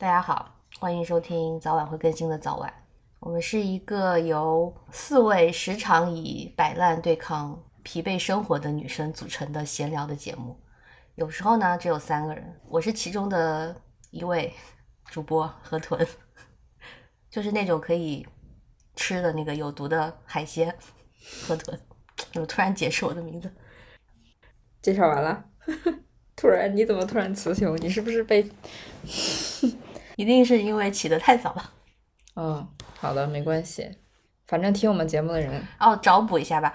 大家好，欢迎收听早晚会更新的早晚。我们是一个由四位时常以摆烂对抗疲惫生活的女生组成的闲聊的节目。有时候呢，只有三个人，我是其中的一位主播河豚，就是那种可以吃的那个有毒的海鲜河豚。怎么突然解释我的名字？介绍完了。突然，你怎么突然雌雄？你是不是被？一定是因为起得太早了。嗯，好的，没关系。反正听我们节目的人哦，找补一下吧，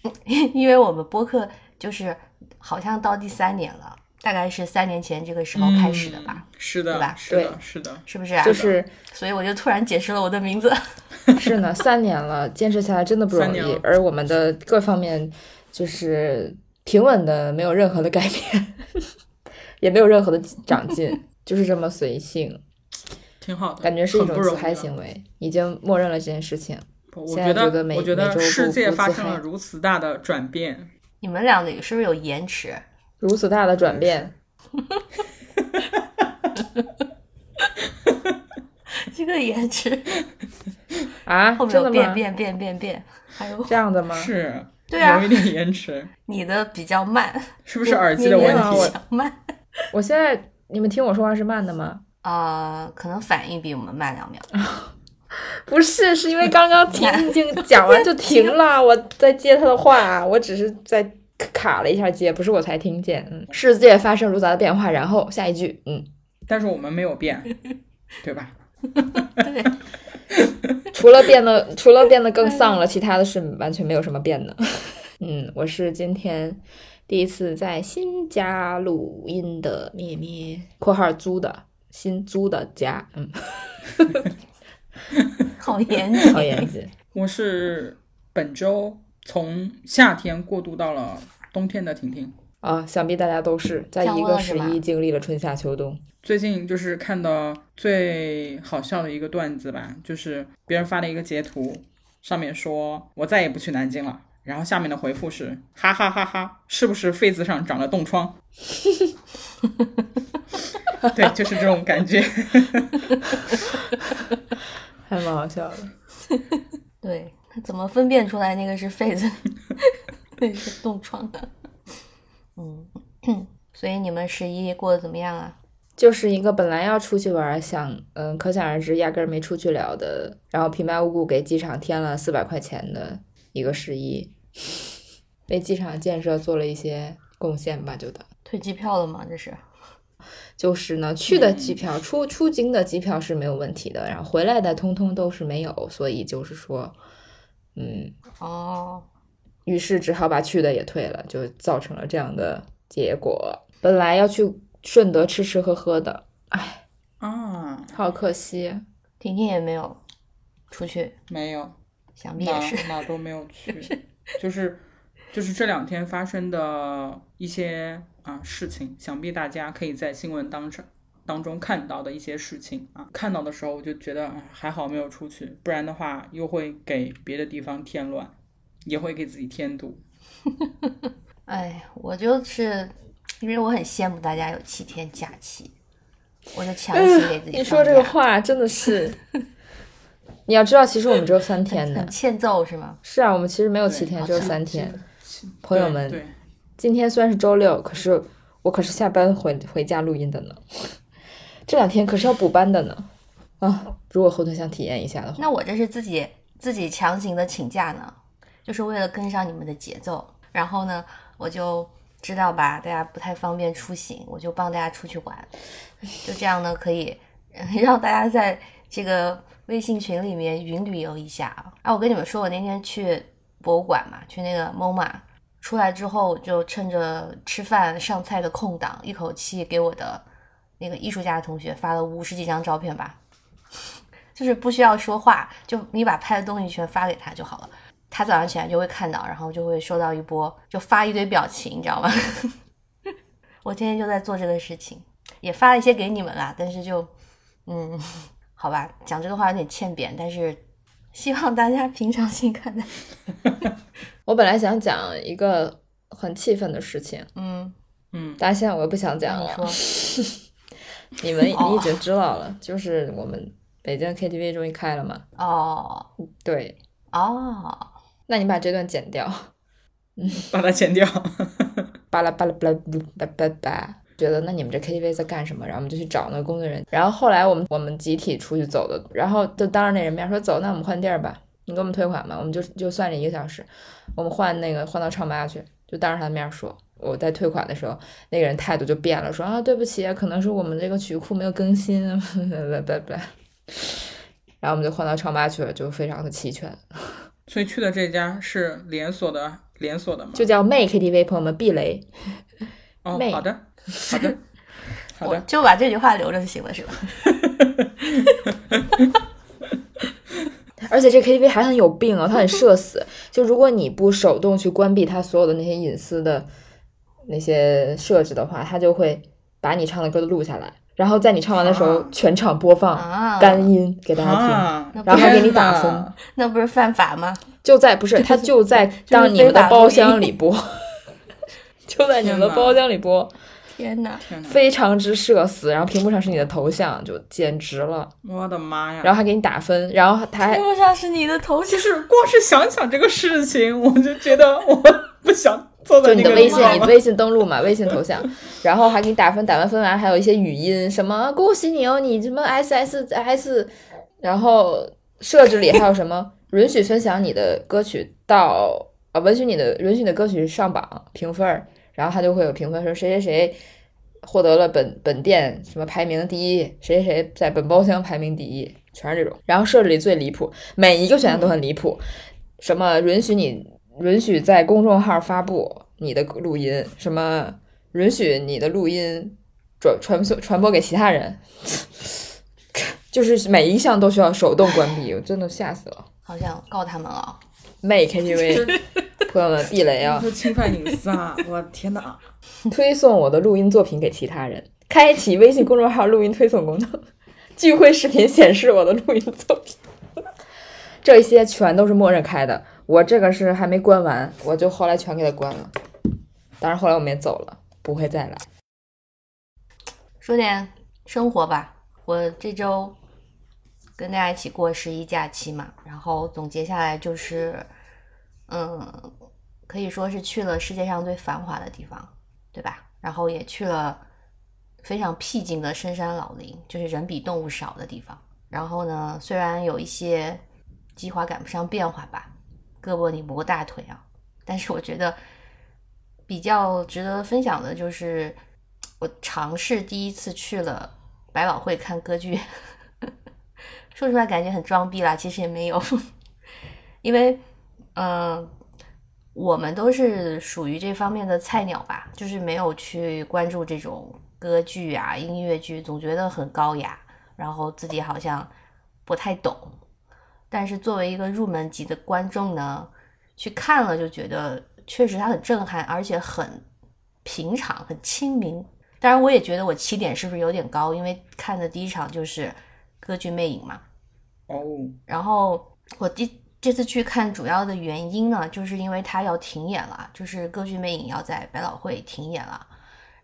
因为我们播客就是好像到第三年了，大概是三年前这个时候开始的吧？是的，对吧？是的，是的，是不是？啊？就是，所以我就突然解释了我的名字。是呢，三年了，坚持下来真的不容易，而我们的各方面就是平稳的，没有任何的改变，也没有任何的长进，就是这么随性，挺好的，感觉是一种自嗨行为，已经默认了这件事情。我觉得，每我觉得世界发生了如此大的转变，你们俩的是不是有延迟？如此大的转变，这个延迟 啊，后面有变变变变变，还有这样的吗？是，对啊，有一点延迟。你的比较慢，是不是耳机的问题？比较慢。我现在你们听我说话是慢的吗？呃，可能反应比我们慢两秒。不是，是因为刚刚听静讲完就停了，我在接他的话，我只是在卡了一下接，不是我才听见。嗯，世界发生如杂的变化，然后下一句，嗯，但是我们没有变，对吧？对，除了变得除了变得更丧了，其他的是完全没有什么变的。嗯，我是今天第一次在新家录音的咩咩（括号租的新租的家）。嗯。好严谨，好严谨。我是本周从夏天过渡到了冬天的婷婷啊，想必大家都是在一个十一经历了春夏秋冬。最近就是看到最好笑的一个段子吧，就是别人发了一个截图，上面说我再也不去南京了，然后下面的回复是哈哈哈哈，是不是痱子上长了冻疮？对，就是这种感觉，还蛮好笑的。对，怎么分辨出来那个是痱子，那是冻疮的？嗯，所以你们十一过得怎么样啊？就是一个本来要出去玩，想嗯，可想而知，压根儿没出去了的，然后平白无故给机场添了四百块钱的一个十一，为机场建设做了一些贡献吧，就的。退机票了吗？这是。就是呢，去的机票、出出京的机票是没有问题的，然后回来的通通都是没有，所以就是说，嗯，哦，于是只好把去的也退了，就造成了这样的结果。本来要去顺德吃吃喝喝的，哎，嗯，好可惜。婷婷也没有出去，没有，想必也是哪都没有去，就是就是这两天发生的一些。啊，事情想必大家可以在新闻当中当中看到的一些事情啊，看到的时候我就觉得还好没有出去，不然的话又会给别的地方添乱，也会给自己添堵。哎，我就是因为我很羡慕大家有七天假期，我就强行给自己。你说这个话真的是，你要知道，其实我们只有三天的，欠揍是吗？是啊，我们其实没有七天，只有三天。朋友们。今天虽然是周六，可是我可是下班回回家录音的呢。这两天可是要补班的呢。啊，如果后头想体验一下的话，那我这是自己自己强行的请假呢，就是为了跟上你们的节奏。然后呢，我就知道吧，大家不太方便出行，我就帮大家出去玩。就这样呢，可以 让大家在这个微信群里面云旅游一下啊。啊，我跟你们说，我那天去博物馆嘛，去那个 MOMA。出来之后，就趁着吃饭上菜的空档，一口气给我的那个艺术家的同学发了五十几张照片吧，就是不需要说话，就你把拍的东西全发给他就好了，他早上起来就会看到，然后就会收到一波，就发一堆表情，你知道吗？我天天就在做这个事情，也发了一些给你们啦，但是就，嗯，好吧，讲这个话有点欠扁，但是希望大家平常心看待。我本来想讲一个很气愤的事情，嗯嗯，但现在我又不想讲了，你们 哦你已经知道了，就是我们北京 KTV 终于开了嘛？哦对，哦，那你把这段剪掉，嗯把它剪掉。巴拉巴拉巴拉巴拉巴拉巴。觉得那你们这 KTV 在干什么？然后我们就去找那个工作人员。然后后来我们我们集体出去走的，然后就当着那人面说走，那我们换地儿吧，你给我们退款吧，我们就就算这一个小时，我们换那个换到唱吧去，就当着他的面说。我在退款的时候，那个人态度就变了，说啊对不起，可能是我们这个曲库没有更新，拜拜拜。然后我们就换到唱吧去了，就非常的齐全，所以去的这家是连锁的，连锁的吗？就叫妹 KTV，朋友们避雷。哦，好的，好的，好我的。就把这句话留着就行了，是吧？而且这 KTV 还很有病啊，它很社死。就如果你不手动去关闭它所有的那些隐私的那些设置的话，它就会把你唱的歌都录下来，然后在你唱完的时候啊全场播放啊，干音给大家听，啊，然后还给你打分。那不是犯法吗？就在不是，它就在当你们的包厢里播，就在你们的包厢里播，天哪！天哪！非常之社死。然后屏幕上是你的头像，就简直了。我的妈呀！然后还给你打分，然后他还屏幕上是你的头像，就是光是想想这个事情，我就觉得我不想坐在就你的微信，你微信登录嘛，微信头像，然后还给你打分，打完分完还有一些语音，什么恭喜你哦，你什么 S S S，然后设置里还有什么允许分享你的歌曲到啊允许你的允许你的歌曲上榜评分儿，然后它就会有评分说谁谁谁获得了本本店什么排名第一，谁谁谁在本包厢排名第一，全是这种。然后设置里最离谱，每一个选项都很离谱，什么允许你允许在公众号发布你的录音，什么允许你的录音转传送传播给其他人，就是每一项都需要手动关闭，我真的吓死了。好像告他们了。妹 KTV，朋友们避雷啊！就侵犯隐私啊！我天哪！推送我的录音作品给其他人，开启微信公众号录音推送功能，聚会视频显示我的录音作品，这些全都是默认开的。我这个是还没关完，我就后来全给它关了。当然后来我们也走了，不会再来。说点生活吧，我这周跟大家一起过十一假期嘛，然后总结下来就是，嗯，可以说是去了世界上最繁华的地方，对吧？然后也去了非常僻静的深山老林，就是人比动物少的地方。然后呢，虽然有一些计划赶不上变化吧，胳膊拧不过大腿啊，但是我觉得比较值得分享的就是。我尝试第一次去了百老汇看歌剧，说出来感觉很装逼啦，其实也没有，因为嗯、我们都是属于这方面的菜鸟吧，就是没有去关注这种歌剧啊、音乐剧，总觉得很高雅，然后自己好像不太懂。但是作为一个入门级的观众呢，去看了就觉得确实它很震撼，而且很平常、很亲民。当然，我也觉得我起点是不是有点高，因为看的第一场就是歌剧《魅影》嘛。哦，然后我第这次去看主要的原因呢，就是因为它要停演了，就是歌剧《魅影》要在百老汇停演了。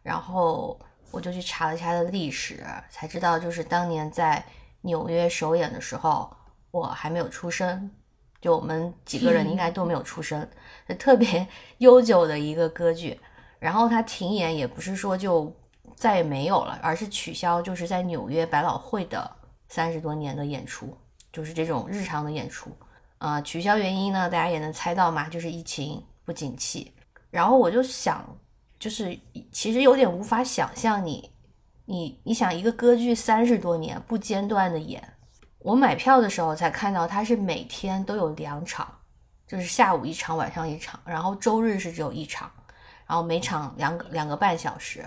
然后我就去查了一下它的历史，才知道就是当年在纽约首演的时候，我还没有出生，就我们几个人应该都没有出生，就特别 悠久的一个歌剧。然后它停演也不是说就再也没有了，而是取消，就是在纽约百老汇的三十多年的演出，就是这种日常的演出。啊、取消原因呢，大家也能猜到嘛，就是疫情不景气。然后我就想，就是其实有点无法想象你，你你想一个歌剧三十多年不间断的演，我买票的时候才看到它是每天都有两场，就是下午一场，晚上一场，然后周日是只有一场，然后每场两个两个半小时，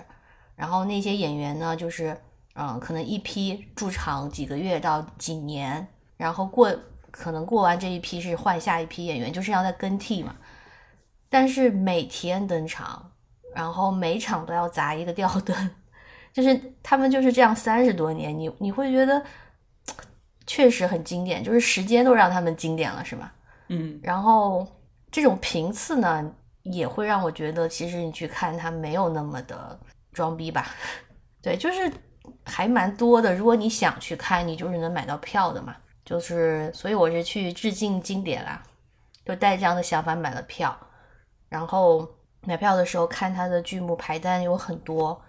然后那些演员呢，就是嗯，可能一批驻场几个月到几年，然后过可能过完这一批是换下一批演员，就是要在更替嘛。但是每天登场，然后每场都要砸一个吊灯，就是他们就是这样三十多年，你你会觉得确实很经典，就是时间都让他们经典了，是吗？嗯，然后这种频次呢，也会让我觉得，其实你去看它没有那么的装逼吧。对，就是还蛮多的。如果你想去看，你就是能买到票的嘛。就是，所以我是去致敬经典啦，就带这样的想法买了票。然后买票的时候看他的剧目排单有很多，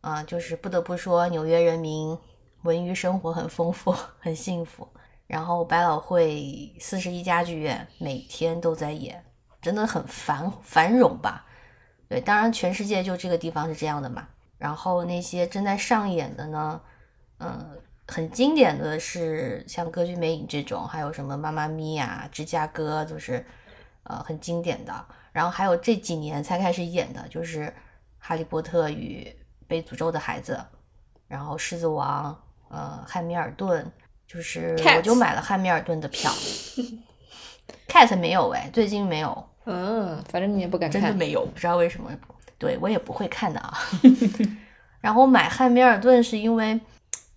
啊、就是不得不说纽约人民文娱生活很丰富，很幸福。然后百老汇四十一家剧院每天都在演，真的很繁繁荣吧？对，当然全世界就这个地方是这样的嘛。然后那些正在上演的呢，嗯、很经典的是像《歌剧魅影》这种，还有什么《妈妈咪呀》《芝加哥》，就是呃很经典的。然后还有这几年才开始演的，就是《哈利波特与被诅咒的孩子》，然后《狮子王》，呃，《汉密尔顿》，就是我就买了汉密尔顿的票。Cat 没有哎，最近没有，嗯，反正你也不敢看。真的没有，不知道为什么。对我也不会看的啊。然后买汉密尔顿是因为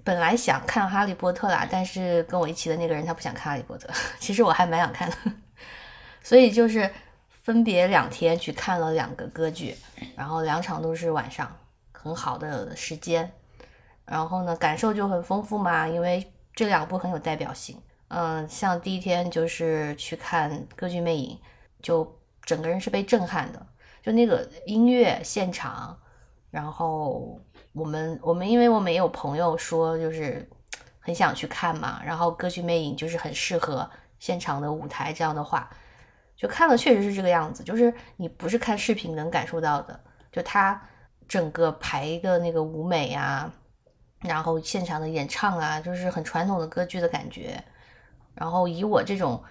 本来想看哈利波特啦，但是跟我一起的那个人他不想看哈利波特，其实我还蛮想看的，所以就是分别两天去看了两个歌剧，然后两场都是晚上，很好的时间。然后呢，感受就很丰富嘛，因为这两部很有代表性。嗯，像第一天就是去看《歌剧魅影》，就整个人是被震撼的，就那个音乐现场，然后我们我们因为我们也有朋友说就是很想去看嘛，然后《歌剧魅影》就是很适合现场的舞台这样的话，就看了确实是这个样子，就是你不是看视频能感受到的，就它整个排的那个舞美啊，然后现场的演唱啊，就是很传统的歌剧的感觉。然后以我这种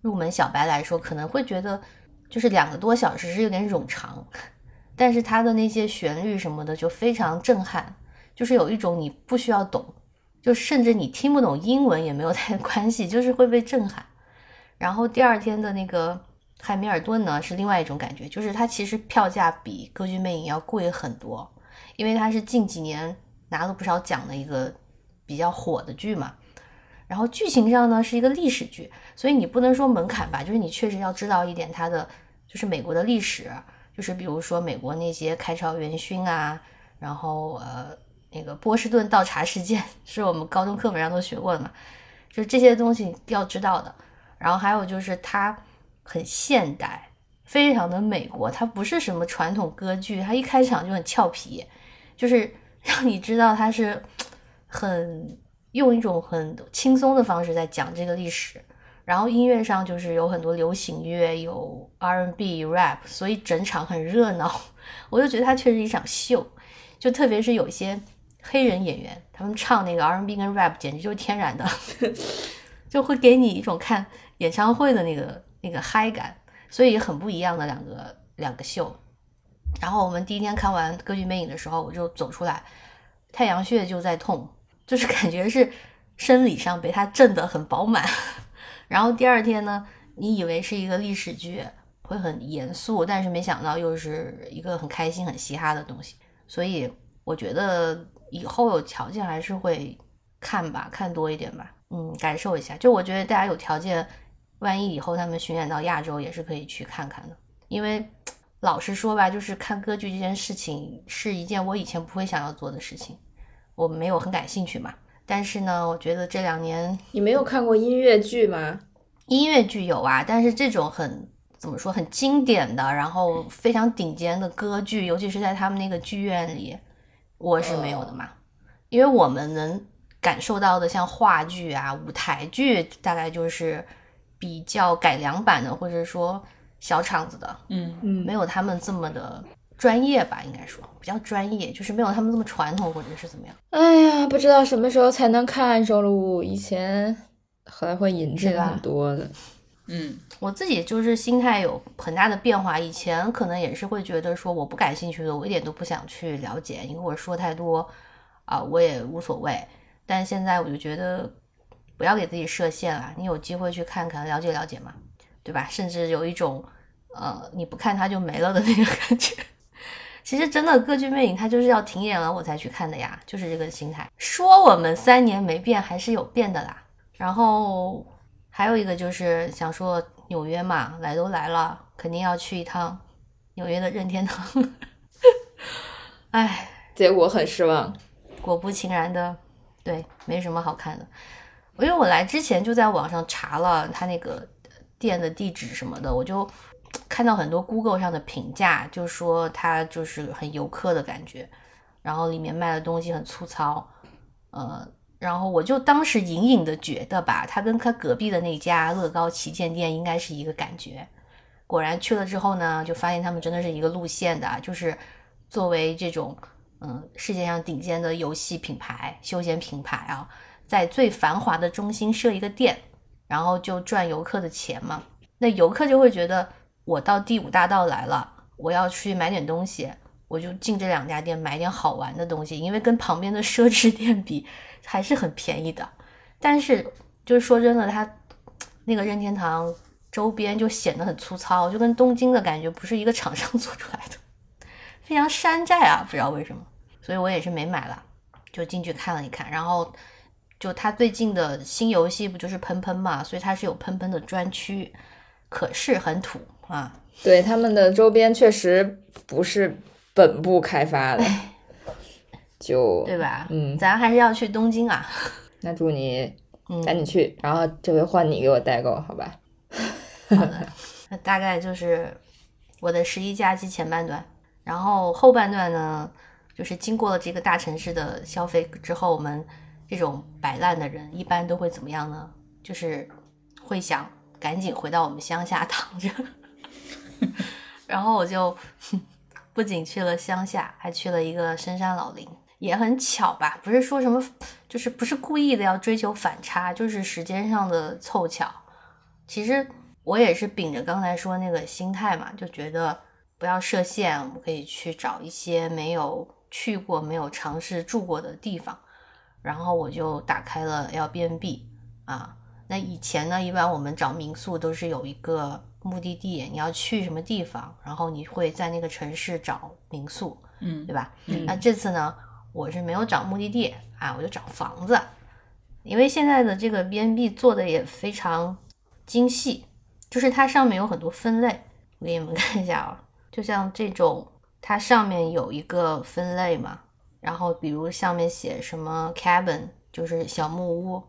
入门小白来说，可能会觉得就是两个多小时是有点冗长，但是它的那些旋律什么的就非常震撼，就是有一种你不需要懂，就甚至你听不懂英文也没有太关系，就是会被震撼。然后第二天的那个汉密尔顿呢，是另外一种感觉，就是它其实票价比歌剧魅影要贵很多，因为它是近几年拿了不少奖的一个比较火的剧嘛。然后剧情上呢是一个历史剧，所以你不能说门槛吧，就是你确实要知道一点它的就是美国的历史，就是比如说美国那些开朝元勋啊，然后呃那个波士顿倒茶事件 是我们高中课本上都学过的嘛，就这些东西要知道的。然后还有就是它很现代，非常的美国，它不是什么传统歌剧，它一开场就很俏皮，就是 让你知道它是很用一种很轻松的方式在讲这个历史。然后音乐上就是有很多流行乐，有 R&B、rap，所以整场很热闹。我就觉得它确实一场秀，就特别是有一些黑人演员，他们唱那个 R&B 跟 rap 简直就是天然的，就会给你一种看演唱会的那个那个嗨感，所以很不一样的两个两个秀。然后我们第一天看完《歌剧魅影》的时候，我就走出来，太阳穴就在痛，就是感觉是生理上被它震得很饱满。然后第二天呢，你以为是一个历史剧，会很严肃，但是没想到又是一个很开心、很嘻哈的东西。所以我觉得以后有条件还是会看吧，看多一点吧，嗯，感受一下。就我觉得大家有条件，万一以后他们巡演到亚洲，也是可以去看看的。因为老实说吧，就是看歌剧这件事情是一件我以前不会想要做的事情，我没有很感兴趣嘛。但是呢，我觉得这两年你没有看过音乐剧吗？音乐剧有啊，但是这种很怎么说很经典的，然后非常顶尖的歌剧，尤其是在他们那个剧院里，我是没有的嘛。因为我们能感受到的，像话剧啊、舞台剧，大概就是比较改良版的，或者说小场子的，嗯，嗯没有他们这么的专业吧，应该说比较专业，就是没有他们那么传统，或者是怎么样。哎呀，不知道什么时候才能看上喽。以前还会引进很多的，嗯，我自己就是心态有很大的变化，以前可能也是会觉得说我不感兴趣的，我一点都不想去了解，你跟我说太多啊、我也无所谓。但现在我就觉得不要给自己设限了，你有机会去看看，了解了解嘛，对吧？甚至有一种呃你不看它就没了的那个感觉。其实真的歌剧魅影它就是要停演了我才去看的呀，就是这个心态。说我们三年没变，还是有变的啦。然后还有一个就是想说纽约嘛，来都来了，肯定要去一趟纽约的任天堂。哎，结果很失望。果不其然的，对，没什么好看的。因为我来之前就在网上查了他那个店的地址什么的，我就看到很多 Google 上的评价，就说它就是很游客的感觉，然后里面卖的东西很粗糙，呃，然后我就当时隐隐的觉得吧，它跟它隔壁的那家乐高旗舰店应该是一个感觉。果然去了之后呢，就发现他们真的是一个路线的，就是作为这种嗯世界上顶尖的游戏品牌、休闲品牌啊。在最繁华的中心设一个店，然后就赚游客的钱嘛。那游客就会觉得，我到第五大道来了，我要去买点东西，我就进这两家店买点好玩的东西，因为跟旁边的奢侈店比还是很便宜的。但是就是说真的，它那个任天堂周边就显得很粗糙，就跟东京的感觉不是一个厂商 做出来的，非常山寨啊，不知道为什么。所以我也是没买了，就进去看了一看，然后。就他最近的新游戏不就是喷喷嘛，所以它是有喷喷的专区，可是很土啊。对他们的周边确实不是本部开发的，就对吧？嗯，咱还是要去东京啊。那祝你赶紧去，然后这回换你给我代购，好吧？好的，那大概就是我的十一假期前半段，然后后半段呢，就是经过了这个大城市的消费之后，我们。这种摆烂的人一般都会怎么样呢？就是会想赶紧回到我们乡下躺着。然后我就不仅去了乡下，还去了一个深山老林，也很巧吧？不是说什么，就是不是故意的要追求反差，就是时间上的凑巧。其实我也是秉着刚才说那个心态嘛，就觉得不要设限，我们可以去找一些没有去过、没有尝试住过的地方。然后我就打开了 Airbnb 啊，那以前呢，一般我们找民宿都是有一个目的地，你要去什么地方，然后你会在那个城市找民宿，嗯，对吧？那这次呢，我是没有找目的地啊，我就找房子，因为现在的这个 BNB 做的也非常精细，就是它上面有很多分类，我给你们 看一下啊，就像这种，它上面有一个分类嘛。然后，比如上面写什么 cabin，就是小木屋，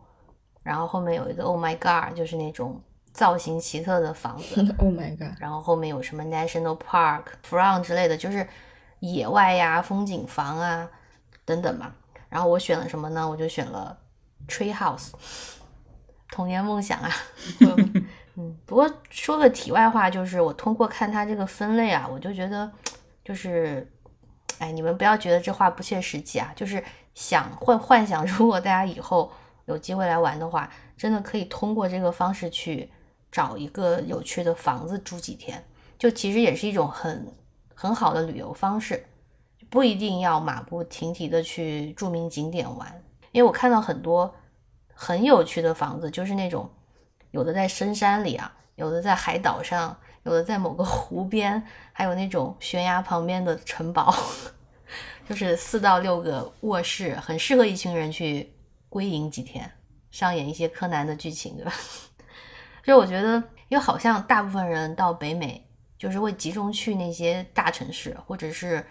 然后后面有一个 oh my god，就是那种造型奇特的房子。oh my god。然后后面有什么 national park、front 之类的，就是野外呀、风景房啊等等嘛。然后我选了什么呢？我就选了 tree house，童年梦想啊。嗯，不过说个题外话，就是我通过看它这个分类啊，我就觉得就是。哎，你们不要觉得这话不切实际啊！就是想幻幻想，如果大家以后有机会来玩的话，真的可以通过这个方式去找一个有趣的房子住几天，就其实也是一种很很好的旅游方式，不一定要马不停蹄的去著名景点玩。因为我看到很多很有趣的房子，就是那种有的在深山里啊，有的在海岛上。有的在某个湖边，还有那种悬崖旁边的城堡，就是四到六个卧室，很适合一群人去归隐几天，上演一些柯南的剧情，对吧？就我觉得，因为好像大部分人到北美，就是会集中去那些大城市，或者是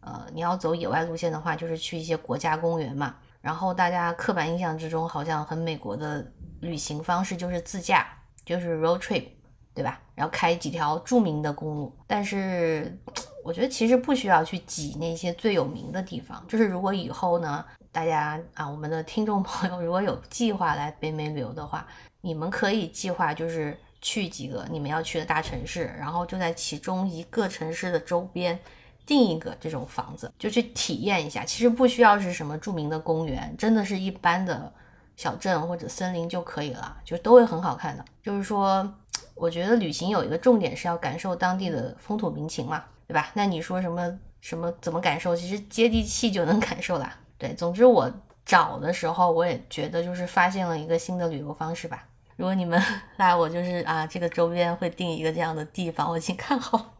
呃，你要走野外路线的话，就是去一些国家公园嘛。然后大家刻板印象之中，好像很美国的旅行方式就是自驾，就是 road trip。对吧？然后开几条著名的公路，但是我觉得其实不需要去挤那些最有名的地方。就是如果以后呢，大家啊，我们的听众朋友如果有计划来北美旅游的话，你们可以计划就是去几个你们要去的大城市，然后就在其中一个城市的周边订一个这种房子，就去体验一下。其实不需要是什么著名的公园，真的是一般的小镇或者森林就可以了，就都会很好看的。就是说。我觉得旅行有一个重点是要感受当地的风土民情嘛，对吧？那你说什么什么怎么感受？其实接地气就能 感受啦。对，总之我找的时候，我也觉得就是发现了一个新的旅游方式吧。如果你们 来，我就是啊，这个周边会定一个这样的地方，我已经看好，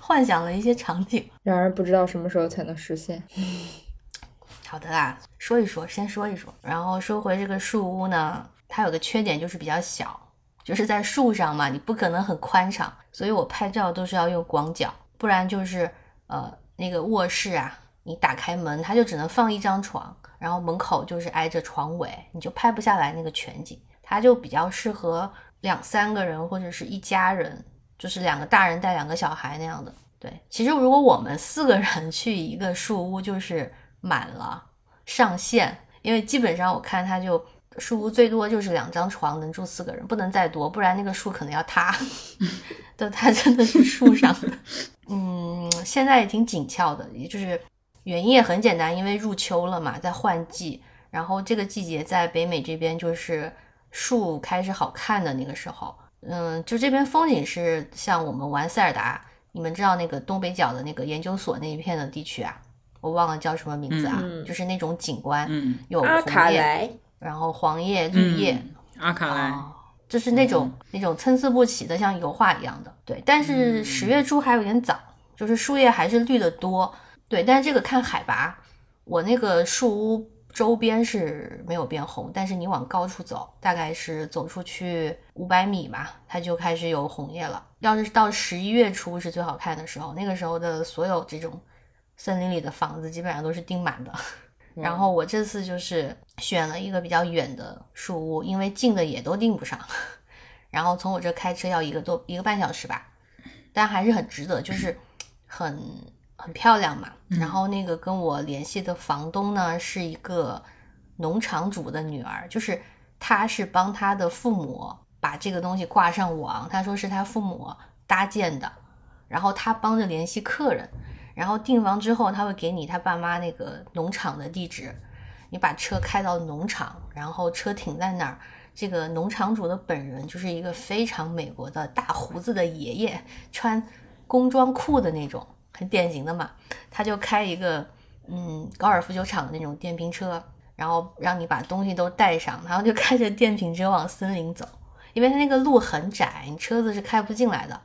幻想了一些场景，然而不知道什么时候才能实现。好的啦，说一说，先说一说，然后说回这个树屋呢，它有个缺点就是比较小。就是在树上嘛，你不可能很宽敞，所以我拍照都是要用广角，不然就是呃那个卧室啊，你打开门，它就只能放一张床，然后门口就是挨着床尾，你就拍不下来那个全景。它就比较适合两三个人或者是一家人，就是两个大人带两个小孩那样的。对，其实如果我们四个人 去一个树屋，就是满了上限，因为基本上我看它就树屋最多就是两张床能住四个人，不能再多，不然那个树可能要塌。对，它真的是树上的。嗯，现在也挺紧俏的，也就是原因也很简单，因为入秋了嘛，在换季，然后这个季节在北美这边就是树开始好看的那个时候。嗯，就这边风景是像我们玩塞尔达。你们知道那个东北角的那个研究所那一片的地区啊？我忘了叫什么名字啊，就是那种景观，有红叶，然后黄叶、绿叶，阿卡莱，就是那种那种参差不齐的，像油画一样的。对，但是十月初还有点早，就是树叶还是绿的多。对，但是这个看海拔，我那个树屋。周边是没有变红，但是你往高处走，大概是走出去五百米吧，它就开始有红叶了。要是到十一月初是最好看的时候，那个时候的所有这种森林里的房子基本上都是订满的。然后我这次就是选了一个比较远的树屋，因为近的也都订不上。然后从我这开车要一个多一个半小时吧，但还是很值得，就是很。很漂亮嘛，然后那个跟我联系的房东呢是一个农场主的女儿，就是她是帮她的父母把这个东西挂上网，她说是她父母搭建的，然后他帮着联系客人，然后订房之后他会给你他爸妈那个农场的地址，你把车开到农场，然后车停在那儿，这个农场主的本人就是一个非常美国的大胡子的爷爷，穿工装裤的那种。很典型的嘛，他就开一个嗯高尔夫球场的那种电瓶车，然后让你把东西都带上，然后就开着电瓶车往森林走，因为他那个路很窄，你车子是开不进来的，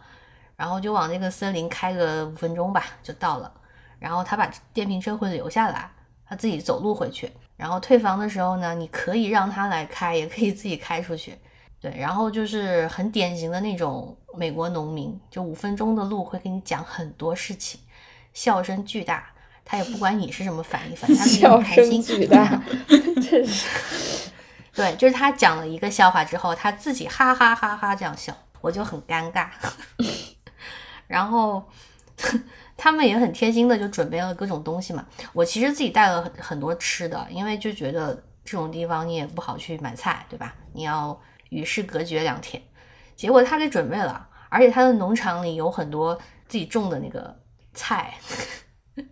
然后就往那个森林开个五分钟吧就到了，然后他把电瓶车会留下来，他自己走路回去，然后退房的时候呢，你可以让他来开，也可以自己开出去，对，然后就是很典型的那种美国农民，就五分钟的路会给你讲很多事情。笑声巨大，他也不管你是什么反应，反正他笑开心。巨大，真是。对，就是他讲了一个笑话之后，他自己哈哈哈哈这样笑，我就很尴尬。然后他们也很贴心的就准备了各种东西嘛。我其实自己带了很很多吃的，因为就觉得这种地方你也不好去买菜，对吧？你要与世隔绝两天。结果他给准备了，而且他的农场里有很多自己种的那个。菜，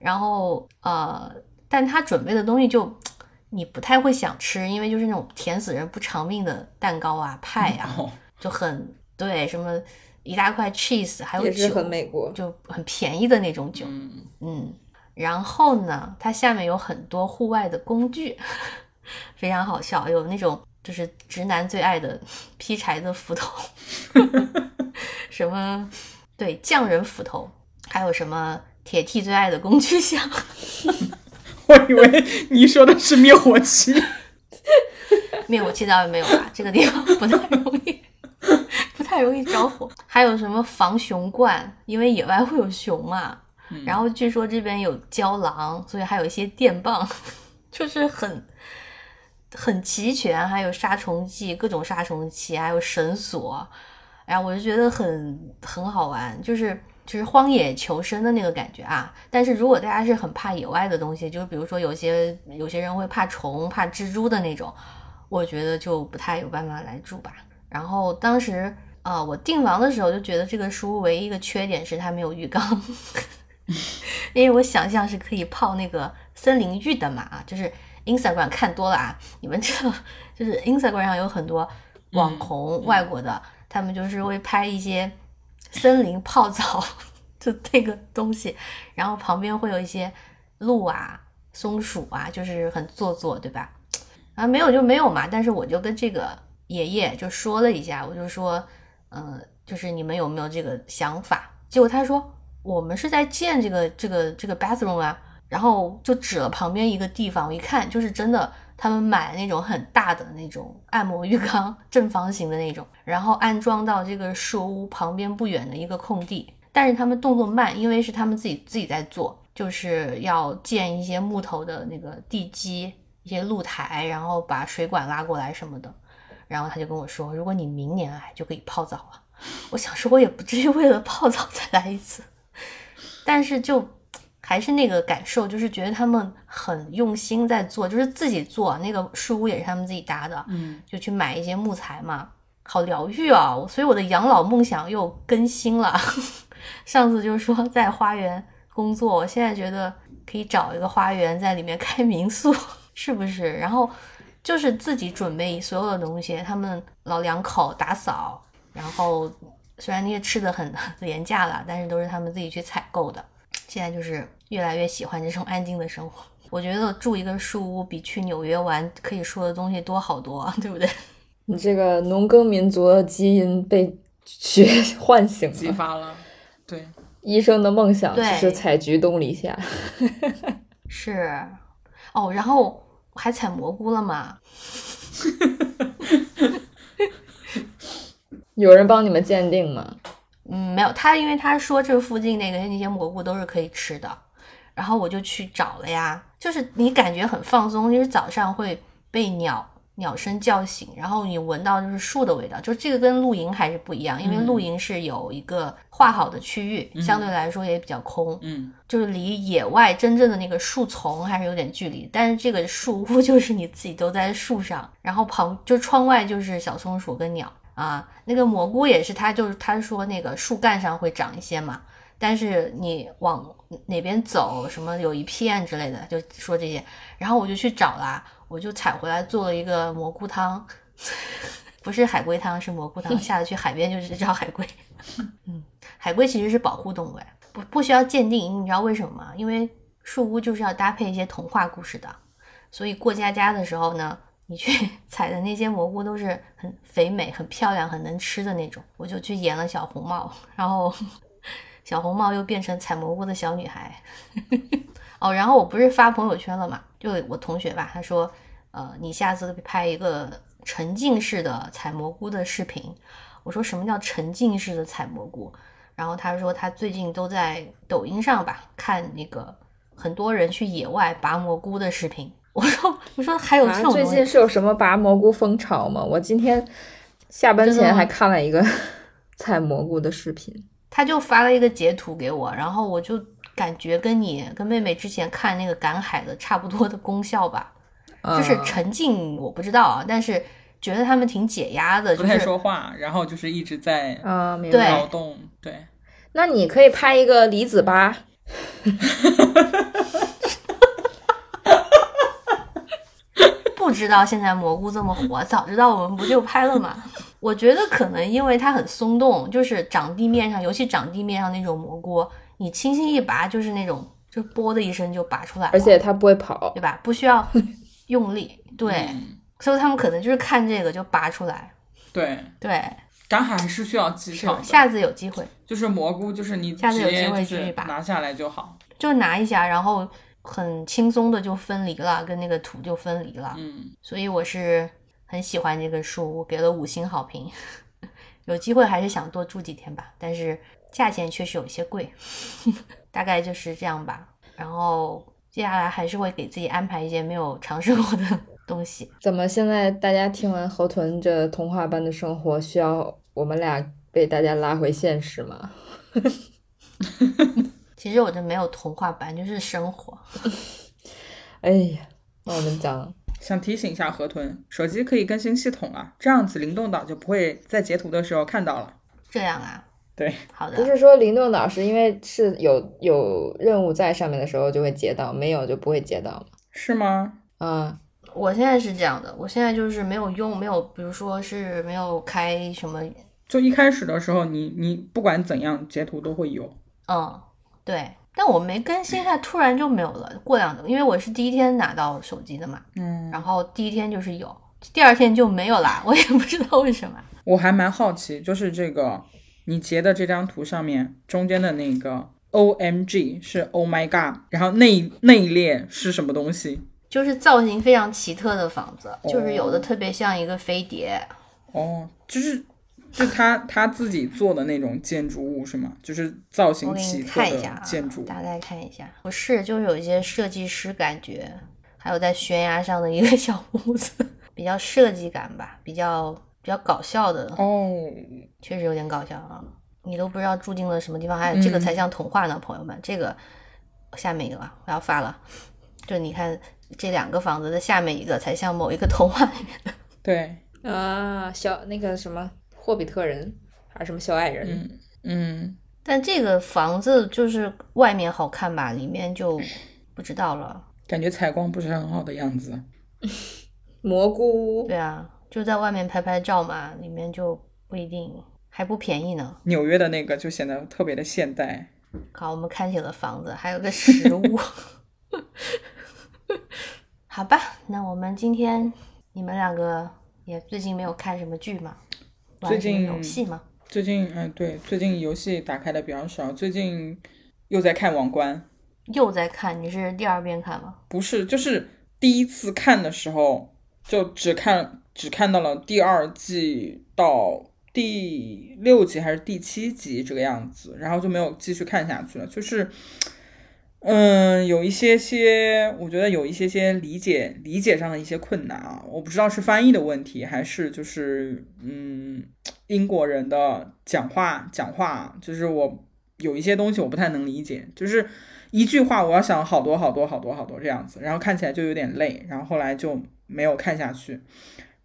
然后呃，但他准备的东西就你不太会想吃，因为就是那种甜死人不偿命的蛋糕啊、派啊，就很对，什么一大块 cheese，还有酒，很美国，就很便宜的那种酒，嗯，然后呢，它下面有很多户外的工具，非常好笑，有那种就是直男最爱的劈柴的斧头，什么对匠人斧头。还有什么铁 T 最爱的工具箱？我以为你说的是灭火器。灭火器倒是没有吧，这个地方不太容易，不太容易着火。还有什么防熊罐？因为野外会有熊嘛。然后据说这边有胶囊，所以还有一些电棒，就是很很齐全。还有杀虫剂，各种杀虫剂，还有绳索。哎呀，我就觉得很很好玩，就是。就是荒野求生的那个感觉啊！但是如果大家是很怕野外的东西，就是比如说有些有些人会怕虫、怕蜘蛛的那种，我觉得就不太有办法来住吧。然后当时啊，我订房的时候就觉得这个书唯一一个缺点是它没有浴缸，因为我想象是可以泡那个森林浴的嘛，就是 Instagram 看多了啊，你们知道，就是 Instagram 上有很多网红外国的，他们就是会拍一些。森林泡澡 就那个东西，然后旁边会有一些鹿啊、松鼠啊，就是很做作，对吧？啊，没有就没有嘛。但是我就跟这个爷爷就说了一下，我就说，嗯，就是你们有没有这个想法？结果他说，我们是在建这个这个这个 bathroom 啊，然后就指了旁边一个地方，我一看就是真的。他们买那种很大的那种按摩浴缸，正方形的那种，然后安装到这个树屋旁边不远的一个空地。但是他们动作慢，因为是他们自己自己在做，就是要建一些木头的那个地基、一些露台，然后把水管拉过来什么的。然后他就跟我说，如果你明年来就可以泡澡了。我想说，我也不至于为了泡澡再来一次，但是就还是那个感受，就是觉得他们很用心在做，就是自己做那个树屋也是他们自己搭的，嗯，就去买一些木材嘛，好疗愈啊！所以我的养老梦想又更新了。上次就是说在花园工作，我现在觉得可以找一个花园在里面开民宿，是不是？然后就是自己准备所有的东西，他们老两口打扫。然后虽然那些吃的很 廉价了，但是都是他们自己去采购的。现在就是越来越喜欢这种安静的生活。我觉得住一个树屋比去纽约玩可以说的东西多好多，对不对？你这个农耕民族的基因被学 唤醒了，激发了。对，医生的梦想就是采菊东篱下。是哦，然后还采蘑菇了嘛？有人帮你们鉴定吗？嗯，没有。他因为他说这附近那个那些蘑菇都是可以吃的，然后我就去找了呀。就是你感觉很放松，就是早上会被鸟鸟声叫醒，然后你闻到就是树的味道。就这个跟露营还是不一样，因为嗯露营是有一个划好的区域，相对来说也比较空，嗯，就是离野外真正的那个树丛还是有点距离。但是这个树屋就是你自己都在树上，然后旁就窗外就是小松鼠跟鸟。啊，那个蘑菇也是，他就是他说那个树干上会长一些嘛，但是你往哪边走，什么有一片之类的，就说这些，然后我就去找啦，我就采回来做了一个蘑菇汤，不是海龟汤，是蘑菇汤。下次去海边就是找海龟，嗯，海龟其实是保护动物，不不需要鉴定，你知道为什么吗？因为树屋就是要搭配一些童话故事的，所以过家家的时候呢。你去 采的那些蘑菇都是很肥美、很漂亮、很能吃的那种，我就去演了小红帽，然后 小红帽又变成采蘑菇的小女孩。哦，然后我不是发朋友圈了嘛？就我同学吧，他说，呃，你下次拍一个沉浸式的采蘑菇的视频。我说什么叫沉浸式的采蘑菇？然后他说他最近都在抖音上吧看那个很多人去野外拔蘑菇的视频。我说我说还有最近是有什么拔蘑菇风潮吗？我今天下班前还看了一个 采蘑菇的视频。他就发了一个截图给我，然后我就感觉跟你跟妹妹之前看那个赶海的差不多的功效吧，就是嗯沉浸我不知道啊，但是觉得他们挺解压的，不太就是说话，然后就是一直在啊，明对白。劳动，对，那你可以拍一个离子疤，不知道现在蘑菇这么火，早知道我们不就拍了吗？我觉得可能因为它很松动，就是长地面上，尤其长地面上那种蘑菇，你轻轻一拔就是那种就啵的一声就拔出来了，而且它不会跑。对。吧？不需要用力，对，嗯所以他们可能就是看这个就拔出来，对，对，赶海还是需要技巧下次有机会。就是蘑菇，就是你下次有直接就机会继续拔。拿下来就好，就拿一下，然后很轻松的就分离了，跟那个土就分离了。嗯，所以我是很喜欢这个树我，给了五星好评。有机会还是想多住几天吧，但是价钱确实有些贵，大概就是这样吧。然后接下来还是会给自己安排一些没有尝试过的东西。怎么现在大家听完河豚这童话般的生活，需要我们俩被大家拉回现实吗？其实我这没有童话版，就是生活。哎呀，那我们讲 想提醒一下河豚，手机可以更新系统了，这样子灵动岛就不会在截图的时候看到了。这样啊，对，好的，不是说灵动岛是因为是有有任务在上面的时候就会截到，没有就不会截到吗？是吗？嗯，我现在是这样的，我现在就是没有用，没有，比如说是没有开什么，就一开始的时候，你你不管怎样截图都会有。嗯，对，但我没更新，它突然就没有了。过两因为我是第一天拿到手机的嘛，嗯，然后第一天就是有，第二天就没有啦，我也不知道为什么。我还蛮好奇，就是这个你截的这张图上面中间的那个 O M G 是 Oh my God，然后那一那一列是什么东西？就是造型非常奇特的房子，就是有的特别像一个飞碟，哦，就是就他他自己做的那种建筑物是吗？就是造型我给奇特你看一下建筑。大概看一下，不是，就是有一些设计师感觉，还有在悬崖上的一个 小屋子，比较设计感吧，比较比较搞笑的，哦，确实有点搞笑啊。你都不知道住进了什么地方，还有这个嗯才像童话呢，朋友们。这个下面一个吧，我要发了。就你看这两个房子的下面一个才像某一个童话里面的。对，啊，小那个什么霍比特人还是什么小矮人，嗯嗯，但这个房子就是外面好看吧，里面就不知道了。感觉采光不是很好的样子。蘑菇屋对啊，就在外面拍拍照嘛，里面就不一定，还不便宜呢。纽约的那个就显得特别的现代。好，我们看起了房子，还有个食物。好吧，那我们今天你们两个也最近没有看什么剧吗？最近游戏吗？最近，嗯，对，最近游戏打开的比较少。最近又在看《王冠》，又在看，你是第二遍看吗？不是，就是第一次看的时候，就只看只看到了第二季到第六集还是第七集这个样子，然后就没有继续看下去了。就是，嗯，有一些些，我觉得有一些些理解理解上的一些困难啊，我不知道是翻译的问题，还是就是嗯英国人的讲话讲话，就是我有一些东西我不太能理解，就是一句话我要想好多好多好多好多这样子，然后看起来就有点累，然后后来就没有看下去，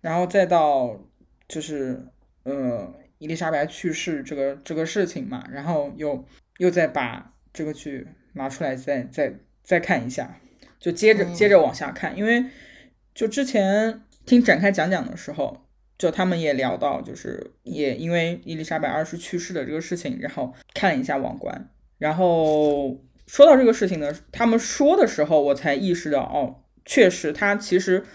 然后再到就是呃伊丽莎白去世这个这个事情嘛，然后又又再把这个剧拿出来再再再看一下，就接着嗯接着往下看，因为就之前听展开讲讲的时候。就他们也聊到，就是也因为伊丽莎白二世去世的这个事情，然后看了一下《王冠》，然后说到这个事情呢，他们说的时候，我才意识到，哦，确实，他其实，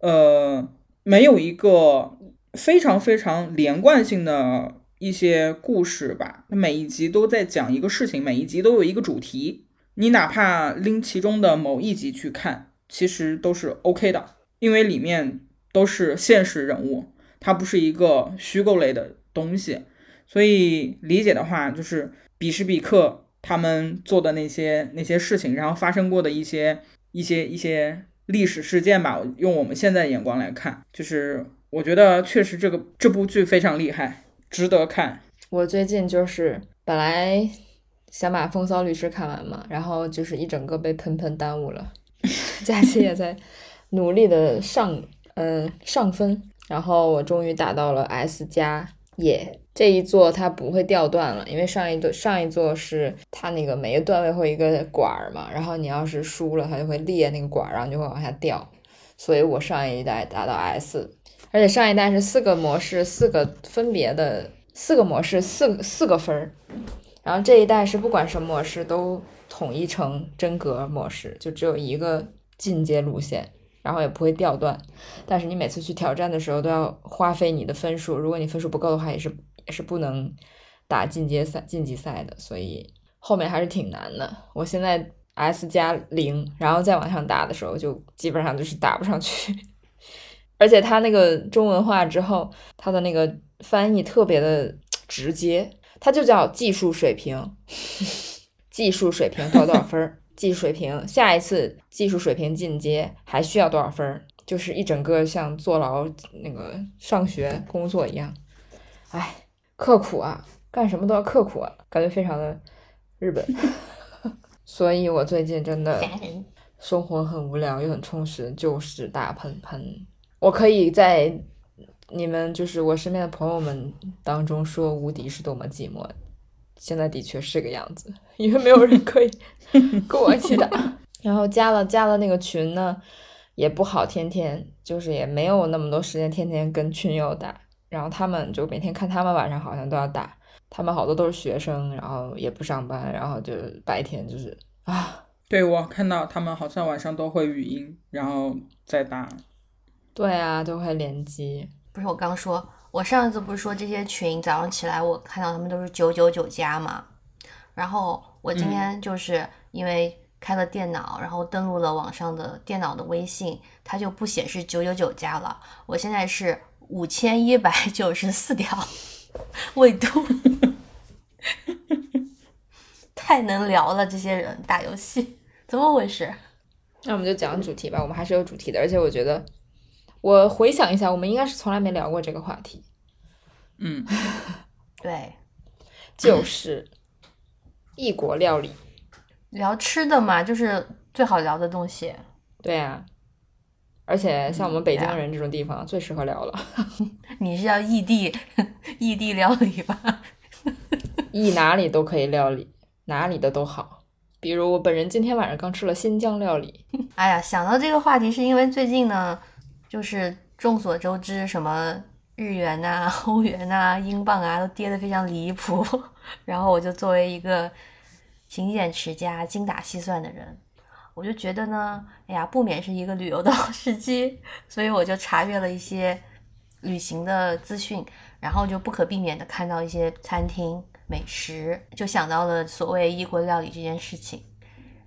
呃，没有一个非常非常连贯性的一些故事吧。每一集都在讲一个事情，每一集都有一个主题。你哪怕拎其中的某一集去看，其实都是 OK 的，因为里面都是现实人物，它不是一个虚构类的东西。所以理解的话，就是彼时彼刻他们做的那些那些事情，然后发生过的一些一些一些历史事件吧。用我们现在眼光来看，就是我觉得确实这个这部剧非常厉害，值得看。我最近就是本来想把《风骚律师》看完嘛，然后就是一整个被喷喷耽误了。假期也在努力的上，嗯、上分，然后我终于打到了 S 加，耶！这一座它不会掉段了，因为上一座上一座是它那个每个段位会有一个管儿嘛，然后你要是输了，它就会裂那个管儿，然后就会往下掉。所以我上一代打到 S，而且上一代是四个模式，四个分别的四个模式，四四个分儿。然后这一代是不管什么模式都统一成真格模式，就只有一个进阶路线，然后也不会掉段。但是你每次去挑战的时候都要花费你的分数，如果你分数不够的话，也是也是不能打进阶赛晋级赛的。所以后面还是挺难的。我现在 S 加零，然后再往上打的时候，就基本上就是打不上去。而且他那个中文化之后，他的那个翻译特别的直接，他就叫技术水平，技术水平多少多少分儿，技术水平下一次技术水平进阶还需要多少分儿，就是一整个像坐牢那个上学工作一样，哎，刻苦啊，干什么都要刻苦啊，感觉非常的日本。所以我最近真的。生活很无聊又很充实，就是大喷喷。我可以在你们就是我身边的朋友们当中说无敌是多么寂寞。现在的确是个样子，因为没有人可以 跟我一起打。然后加了加了那个群呢，也不好天天就是也没有那么多时间天天跟群友打。然后他们就每天看他们晚上好像都要打，他们好多都是学生，然后也不上班，然后就白天就是啊，对我看到他们好像晚上都会语音，然后再打。对啊，都会联机。不是我刚说，我上一次不是说这些群早上起来我看到他们都是九九九加嘛，然后我今天就是因为开了电脑，然后登录了网上的电脑的微信，它就不显示九九九加了，我现在是五千一百九十四条，未读。太能聊了，这些人打游戏怎么回事？那我们就讲主题吧，我们还是有主题的，而且我觉得，我回想一下，我们应该是从来没聊过这个话题，嗯，对，就是异国料理。聊吃的嘛，就是最好聊的东西。对呀、而且像我们北京人这种地方最适合聊了，你是要异地异地料理吧？异哪里都可以料理，哪里的都好。比如我本人今天晚上刚吃了新疆料理，哎呀，想到这个话题，是因为最近呢，就是众所周知，什么日元呐、欧元呐、英镑啊，都跌得非常离谱。然后我就作为一个勤俭持家、精打细算的人，我就觉得呢，哎呀，不免是一个旅游的好 时机，所以我就查阅了一些旅行的资讯，然后就不可避免的看到一些餐厅美食，就想到了所谓异国料理这件事情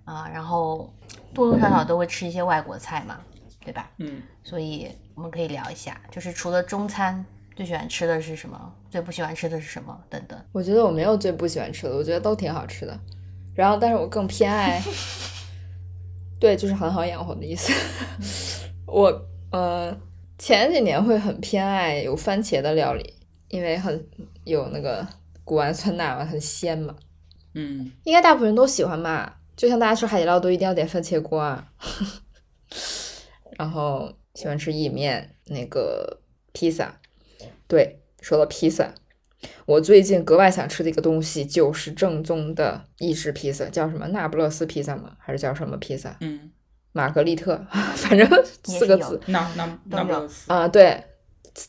啊，然后多多少少都会吃一些外国菜嘛，对吧？嗯，所以我们可以聊一下，就是除了中餐，最喜欢吃的是什么？最不喜欢吃的是什么？等等。我觉得我没有最不喜欢吃的，我觉得都挺好吃的。然后，但是我更偏爱，对，就是很好养活的意思。我呃前几年会很偏爱有番茄的料理，因为很有那个谷氨酸钠嘛，很鲜嘛。嗯，应该大部分人都喜欢吧，就像大家吃海底捞都一定要点番茄锅啊。然后喜欢吃意面，那个披萨。对，说到披萨，我最近格外想吃的一个东西就是正宗的意式披萨，叫什么那不勒斯披萨吗？还是叫什么披萨？嗯，玛格丽特，反正四个字。那那那不勒斯，啊、对，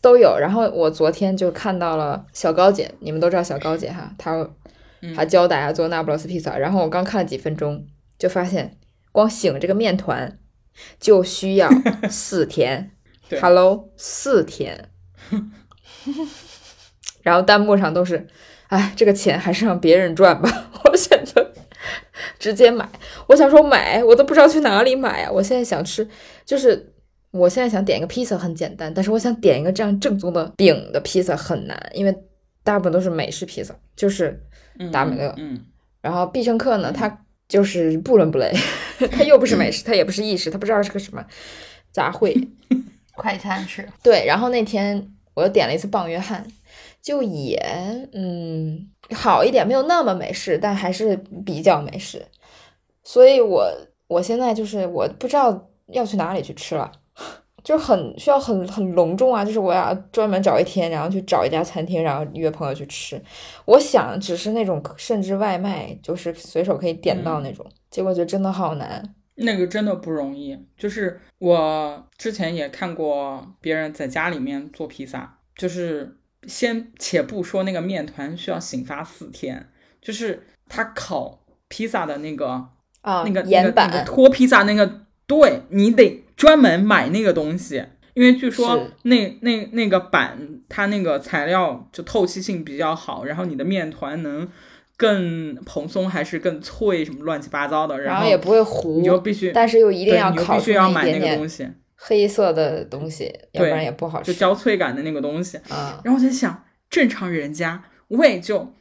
都有。然后我昨天就看到了小高姐，你们都知道小高姐哈，她嗯她教大家做那不勒斯披萨。然后我刚看了几分钟，就发现光醒这个面团就需要四天 对，Hello，四天。然后弹幕上都是，哎，这个钱还是让别人赚吧。我选择 直接买。我想说买，我都不知道去哪里买啊。我现在想吃，就是我现在想点一个披萨很简单，但是我想点一个这样正宗的饼的披萨很难，因为大部分都是美式披萨，就是嗯达美乐嗯，然后必胜客呢，它就是不伦不类，它又不是美食，它也不是意式，它不知道是个什么杂烩。快餐式对，然后那天我又点了一次棒约翰，就也嗯好一点，没有那么美式，但还是比较美式。所以我我现在就是我不知道要去哪里去吃了，就很需要很很隆重啊，就是我要专门找一天，然后去找一家餐厅，然后约朋友去吃。我想只是那种甚至外卖，就是随手可以点到那种，结果觉得真的好难。那个真的不容易。就是我之前也看过别人在家里面做披萨，就是先且不说那个面团需要醒发四天，就是他烤披萨的那个啊，那个岩板、那个那个托披萨那个，对你得专门买那个东西，因为据说那那那个板它那个材料就透气性比较好，然后你的面团能更蓬松还是更脆，什么乱七八糟的，后然后也不会糊，你就必须，但是又一定要你就必要烤出须要买那个东西，黑色的东西，要不然也不好就吃焦脆感的那个东西。啊。然后我在想，正常人家我也就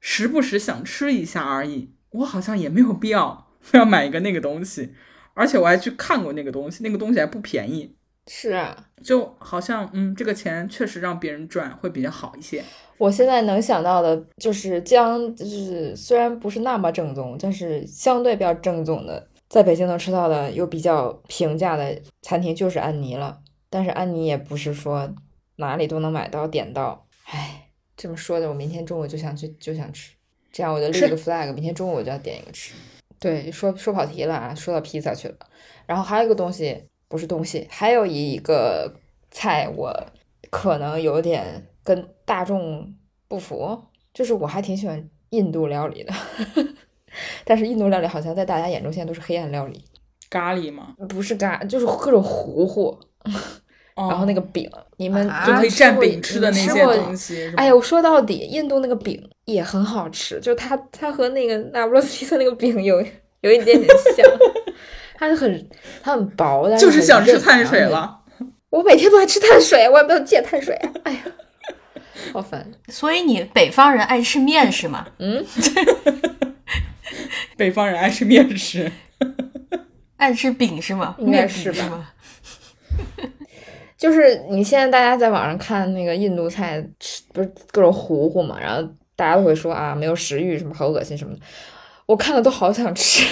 时不时想吃一下而已，我好像也没有必要 非要买一个那个东西，而且我还去看过那个东西，那个东西还不便宜，是啊，就好像嗯，这个钱确实让别人赚会比较好一些。我现在能想到的就是将，就是虽然不是那么正宗，但是相对比较正宗的，在北京能吃到的又比较平价的餐厅就是安妮了。但是安妮也不是说哪里都能买到点到，唉，这么说的，我明天中午就想去就想吃，这样我就立是个 flag，明天中午我就要点一个吃。对，说说跑题了啊，说到披萨去了。然后还有一个东西，不是东西，还有一个菜，我可能有点跟大众不符，就是我还挺喜欢印度料理的，但是印度料理好像在大家眼中现在都是黑暗料理，咖喱吗，不是咖，就是各种糊糊，哦、然后那个饼，你们啊就可以蘸饼吃的那些东西。哎呀，我说到底，印度那个饼也很好吃，就它它和那个那不勒斯披萨那个饼有 有一点点像，它是很它很薄，但是就是想吃碳水了。我每天都在吃碳水，我也没有戒碳水啊！哎呀，好烦。所以你北方人爱吃面食吗？嗯，北方人爱吃面食，爱吃饼是吗？应该面是吧饼是吗？就是你现在大家在网上看那个印度菜，吃不是各种糊糊嘛，然后大家都会说啊没有食欲，什么好恶心什么的。我看了都好想吃，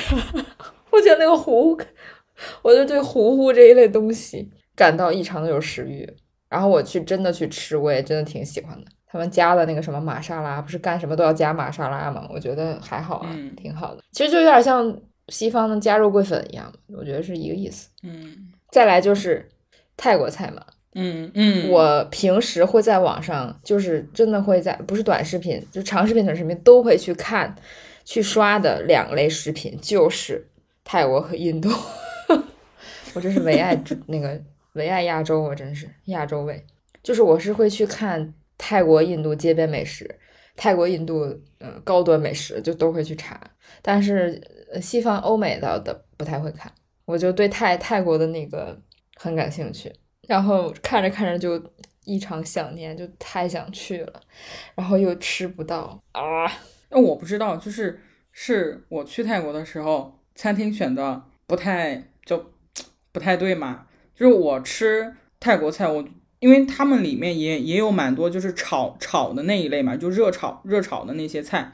我觉得那个糊糊，我就对糊糊这一类东西感到异常的有食欲。然后我去真的去吃，我也真的挺喜欢的。他们加的那个什么玛莎拉，不是干什么都要加玛莎拉吗？我觉得还好啊，嗯挺好的。其实就有点像西方的加肉桂粉一样，我觉得是一个意思。嗯再来就是泰国菜嘛，嗯嗯，我平时会在网上，就是真的会在，不是短视频，就长视频、短视频都会去看、去刷的两类视频，就是泰国和印度。我真是唯爱那个唯爱亚洲，我真是亚洲味。就是我是会去看泰国、印度街边美食，泰国、印度嗯、高端美食就都会去查，但是西方欧美的的不太会看。我就对泰泰国的那个很感兴趣，然后看着看着就异常想念，就太想去了，然后又吃不到啊。那我不知道，就是是我去泰国的时候，餐厅选的不太就不太对嘛。就是我吃泰国菜，我因为他们里面也也有蛮多就是炒炒的那一类嘛，就热炒热炒的那些菜，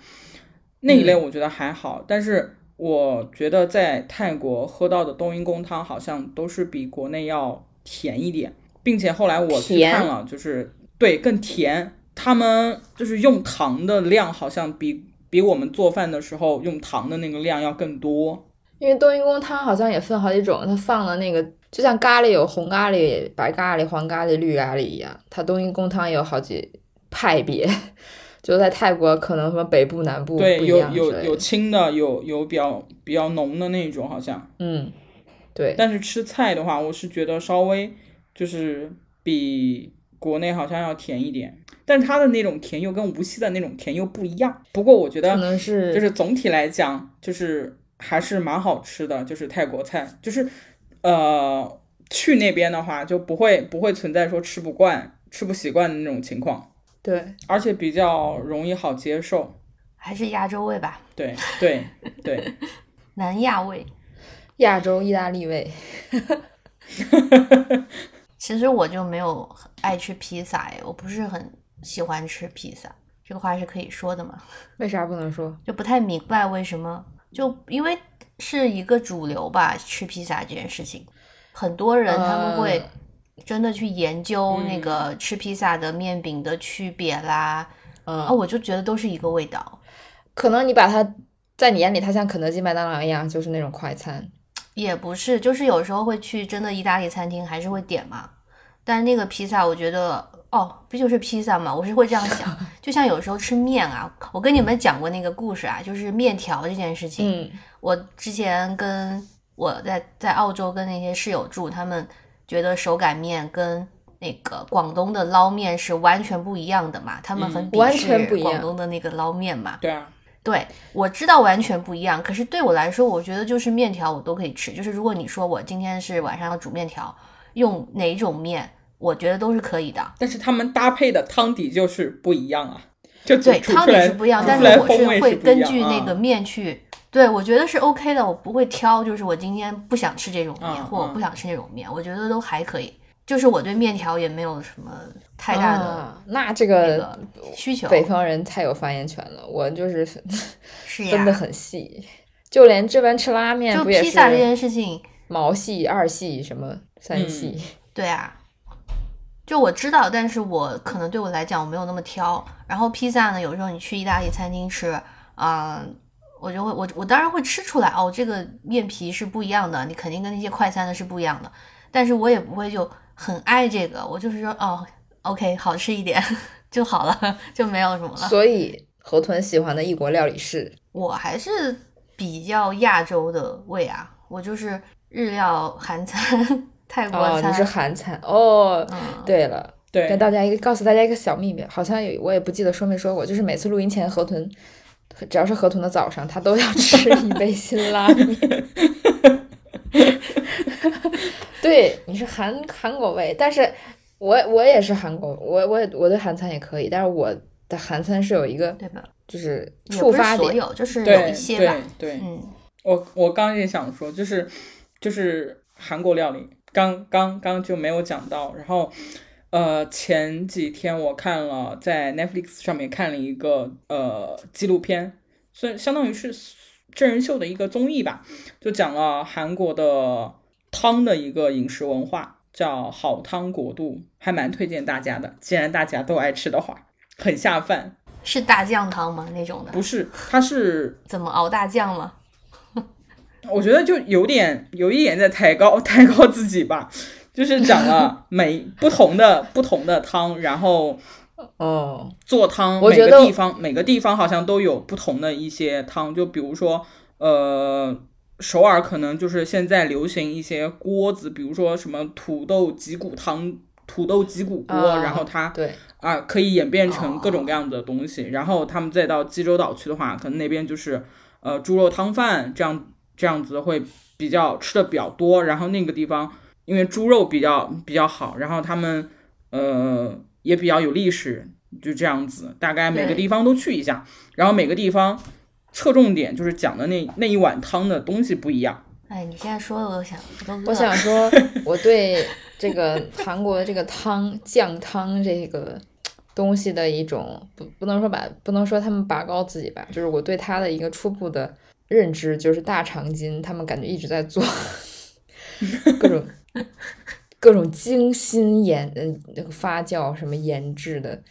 那一类我觉得还好。但是我觉得在泰国喝到的冬阴功汤好像都是比国内要甜一点，并且后来我去看了，就是对更甜。他们就是用糖的量好像比比我们做饭的时候用糖的那个量要更多。因为冬阴功汤好像也分好几种，它放的那个就像咖喱有红咖喱、白咖喱、黄咖喱、绿咖喱一样，它冬阴功汤也有好几派别。就在泰国，可能什么北部、南部对，有有有样之类的清的，有有比较比较浓的那种，好像。嗯，对，但是吃菜的话，我是觉得稍微就是比国内好像要甜一点，但是它的那种甜又跟无锡的那种甜又不一样。不过我觉得可得能是就是总体来讲，就是还是蛮好吃的，就是泰国菜，就是呃去那边的话就不会不会存在说吃不惯、吃不习惯的那种情况，对，而且比较容易好接受。还是亚洲味吧，对对对，南亚味。亚洲意大利味。其实我就没有很爱吃披萨哎，我不是很喜欢吃披萨，这个话是可以说的吗？为啥不能说？就不太明白为什么，就因为是一个主流吧，吃披萨这件事情，很多人他们会真的去研究那个吃披萨的面饼的区别啦，啊、嗯，我就觉得都是一个味道，可能你把它在你眼里，它像肯德基、麦当劳一样，就是那种快餐。也不是，就是有时候会去真的意大利餐厅，还是会点嘛。但是那个披萨，我觉得哦，不就是披萨嘛？我是会这样想，就像有时候吃面啊，我跟你们讲过那个故事啊，就是面条这件事情。嗯我之前跟我在在澳洲跟那些室友住，他们觉得手擀面跟那个广东的捞面是完全不一样的嘛，他们很嗯鄙完全视不广东的那个捞面嘛。对啊，对，我知道完全不一样，可是对我来说，我觉得就是面条我都可以吃。就是如果你说我今天是晚上要煮面条，用哪种面，我觉得都是可以的。但是他们搭配的汤底就是不一样啊，就对，汤底是不一样，但是我是会根据那啊个面去。对，我觉得是 OK 的，我不会挑，就是我今天不想吃这种面，或我不想吃那种面，我觉得都还可以。就是我对面条也没有什么太大的啊那这个个需求。北方人太有发言权了，我就是分的很细，就连这边吃拉面就披萨这件事情，毛细、二细什么三嗯细？对啊，就我知道，但是我可能对我来讲我没有那么挑。然后披萨呢，有时候你去意大利餐厅吃，啊、我就会我我当然会吃出来哦，这个面皮是不一样的，你肯定跟那些快餐的是不一样的。但是我也不会就很爱这个，我就是说哦，OK，好吃一点 就好了，就没有什么了。所以河豚喜欢的异国料理是我还是比较亚洲的味啊，我就是日料、韩餐、泰国哦，餐，你是韩餐哦。嗯，对了，对跟大家一个告诉大家一个小秘密，好像有我也不记得说没说过，就是每次录音前河豚，只要是河豚的早上，他都要吃一杯辛拉面。对，你是韩韩国味，但是我我也是韩国，我我也我对韩餐也可以，但是我的韩餐是有一个对吧？就是触发点，所有，就是有对一些吧对。对，嗯，我我刚刚也想说，就是就是韩国料理，刚刚刚就没有讲到。然后呃，前几天我看了在 Netflix 上面看了一个呃纪录片，所以相当于是真人秀的一个综艺吧，就讲了韩国的汤的一个饮食文化，叫好汤国度，还蛮推荐大家的。既然大家都爱吃的话，很下饭。是大酱汤吗？那种的？不是，它是怎么熬大酱吗？我觉得就有点有一点在抬高 抬高自己吧，就是讲了 每不同的不同的汤，然后哦，做汤，每我觉得个地方每个地方好像都有不同的一些汤，就比如说呃。首尔可能就是现在流行一些锅子，比如说什么土豆脊骨汤、土豆脊骨锅，啊然后它对，啊，可以演变成各哦种各样的东西。然后他们再到济州岛去的话，可能那边就是呃猪肉汤饭这样这样子会比较吃的比较多。然后那个地方因为猪肉比较比较好，然后他们呃也比较有历史，就这样子。大概每个地方都去一下，然后每个地方侧重点就是讲的那那一碗汤的东西不一样。哎，你现在说的我想，我想说，我对这个韩国的这个汤酱汤这个东西的一种不不能说把不能说他们拔高自己吧，就是我对他的一个初步的认知就是大长今，他们感觉一直在做 各种各种精心研嗯那个发酵什么研制的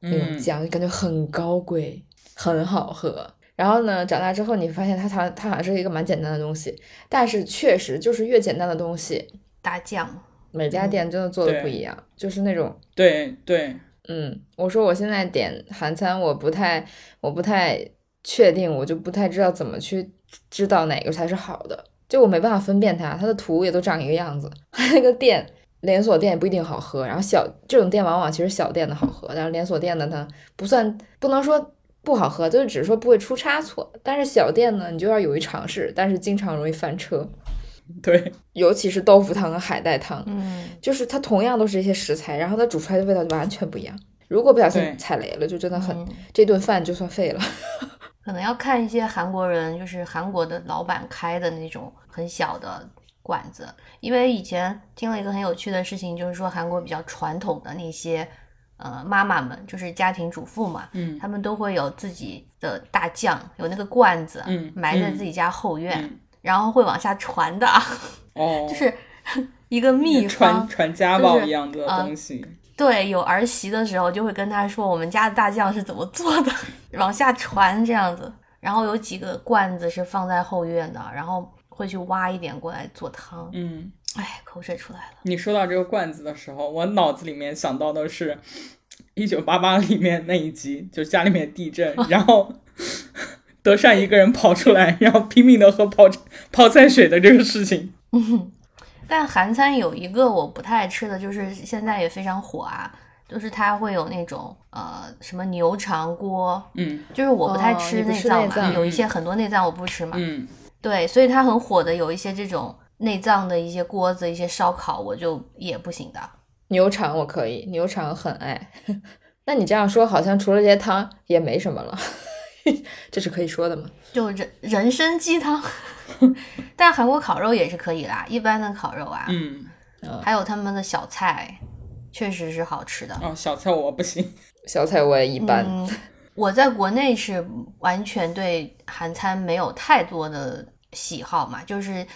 那种嗯酱，感觉很高贵，很好喝。然后呢，长大之后你发现它它它好像是一个蛮简单的东西，但是确实就是越简单的东西，大酱，每家店真的做的不一样，就是那种。对对，嗯，我说我现在点韩餐，我不太，我不太确定，我就不太知道怎么去知道哪个才是好的，就我没办法分辨它，它的图也都长一个样子，那个店连锁店也不一定好喝，然后小这种店往往其实小店的好喝，但是连锁店的它不算不能说不好喝，就是只是说不会出差错，但是小店呢，你就要勇于尝试，但是经常容易翻车，对，尤其是豆腐汤和海带汤，嗯，就是它同样都是一些食材，然后它煮出来的味道就完全不一样。如果不小心踩雷了，就真的很、嗯这顿饭就算废了。可能要看一些韩国人，就是韩国的老板开的那种很小的馆子，因为以前听了一个很有趣的事情，就是说韩国比较传统的那些呃妈妈们，就是家庭主妇嘛，嗯他们都会有自己的大酱，有那个罐子，嗯埋在嗯自己家后院，嗯然后会往下传的，哦，就是一个秘传方。传家宝一样的呃东西。对，有儿媳的时候就会跟他说我们家的大酱是怎么做的，往下传这样子。然后有几个罐子是放在后院的，然后会去挖一点过来做汤。嗯，哎，口水出来了。你说到这个罐子的时候，我脑子里面想到的是《一九八八》里面那一集，就家里面地震，然后德善一个人跑出来，然后拼命的喝泡泡菜水的这个事情。但韩餐有一个我不太爱吃的，就是现在也非常火啊，就是它会有那种呃什么牛肠锅，嗯就是我不太哦吃内脏嘛，内脏有一些很多内脏我不吃嘛，嗯，对，所以它很火的有一些这种内脏的一些锅子、一些烧烤，我就也不行的。牛肠我可以，牛肠很爱。那你这样说，好像除了这些汤也没什么了，这是可以说的吗？就人人参鸡汤，但韩国烤肉也是可以啦，一般的烤肉啊，嗯，还有他们的小菜，确实是好吃的。哦，小菜我不行。小菜我也一般。嗯，我在国内是完全对韩餐没有太多的喜好嘛，就是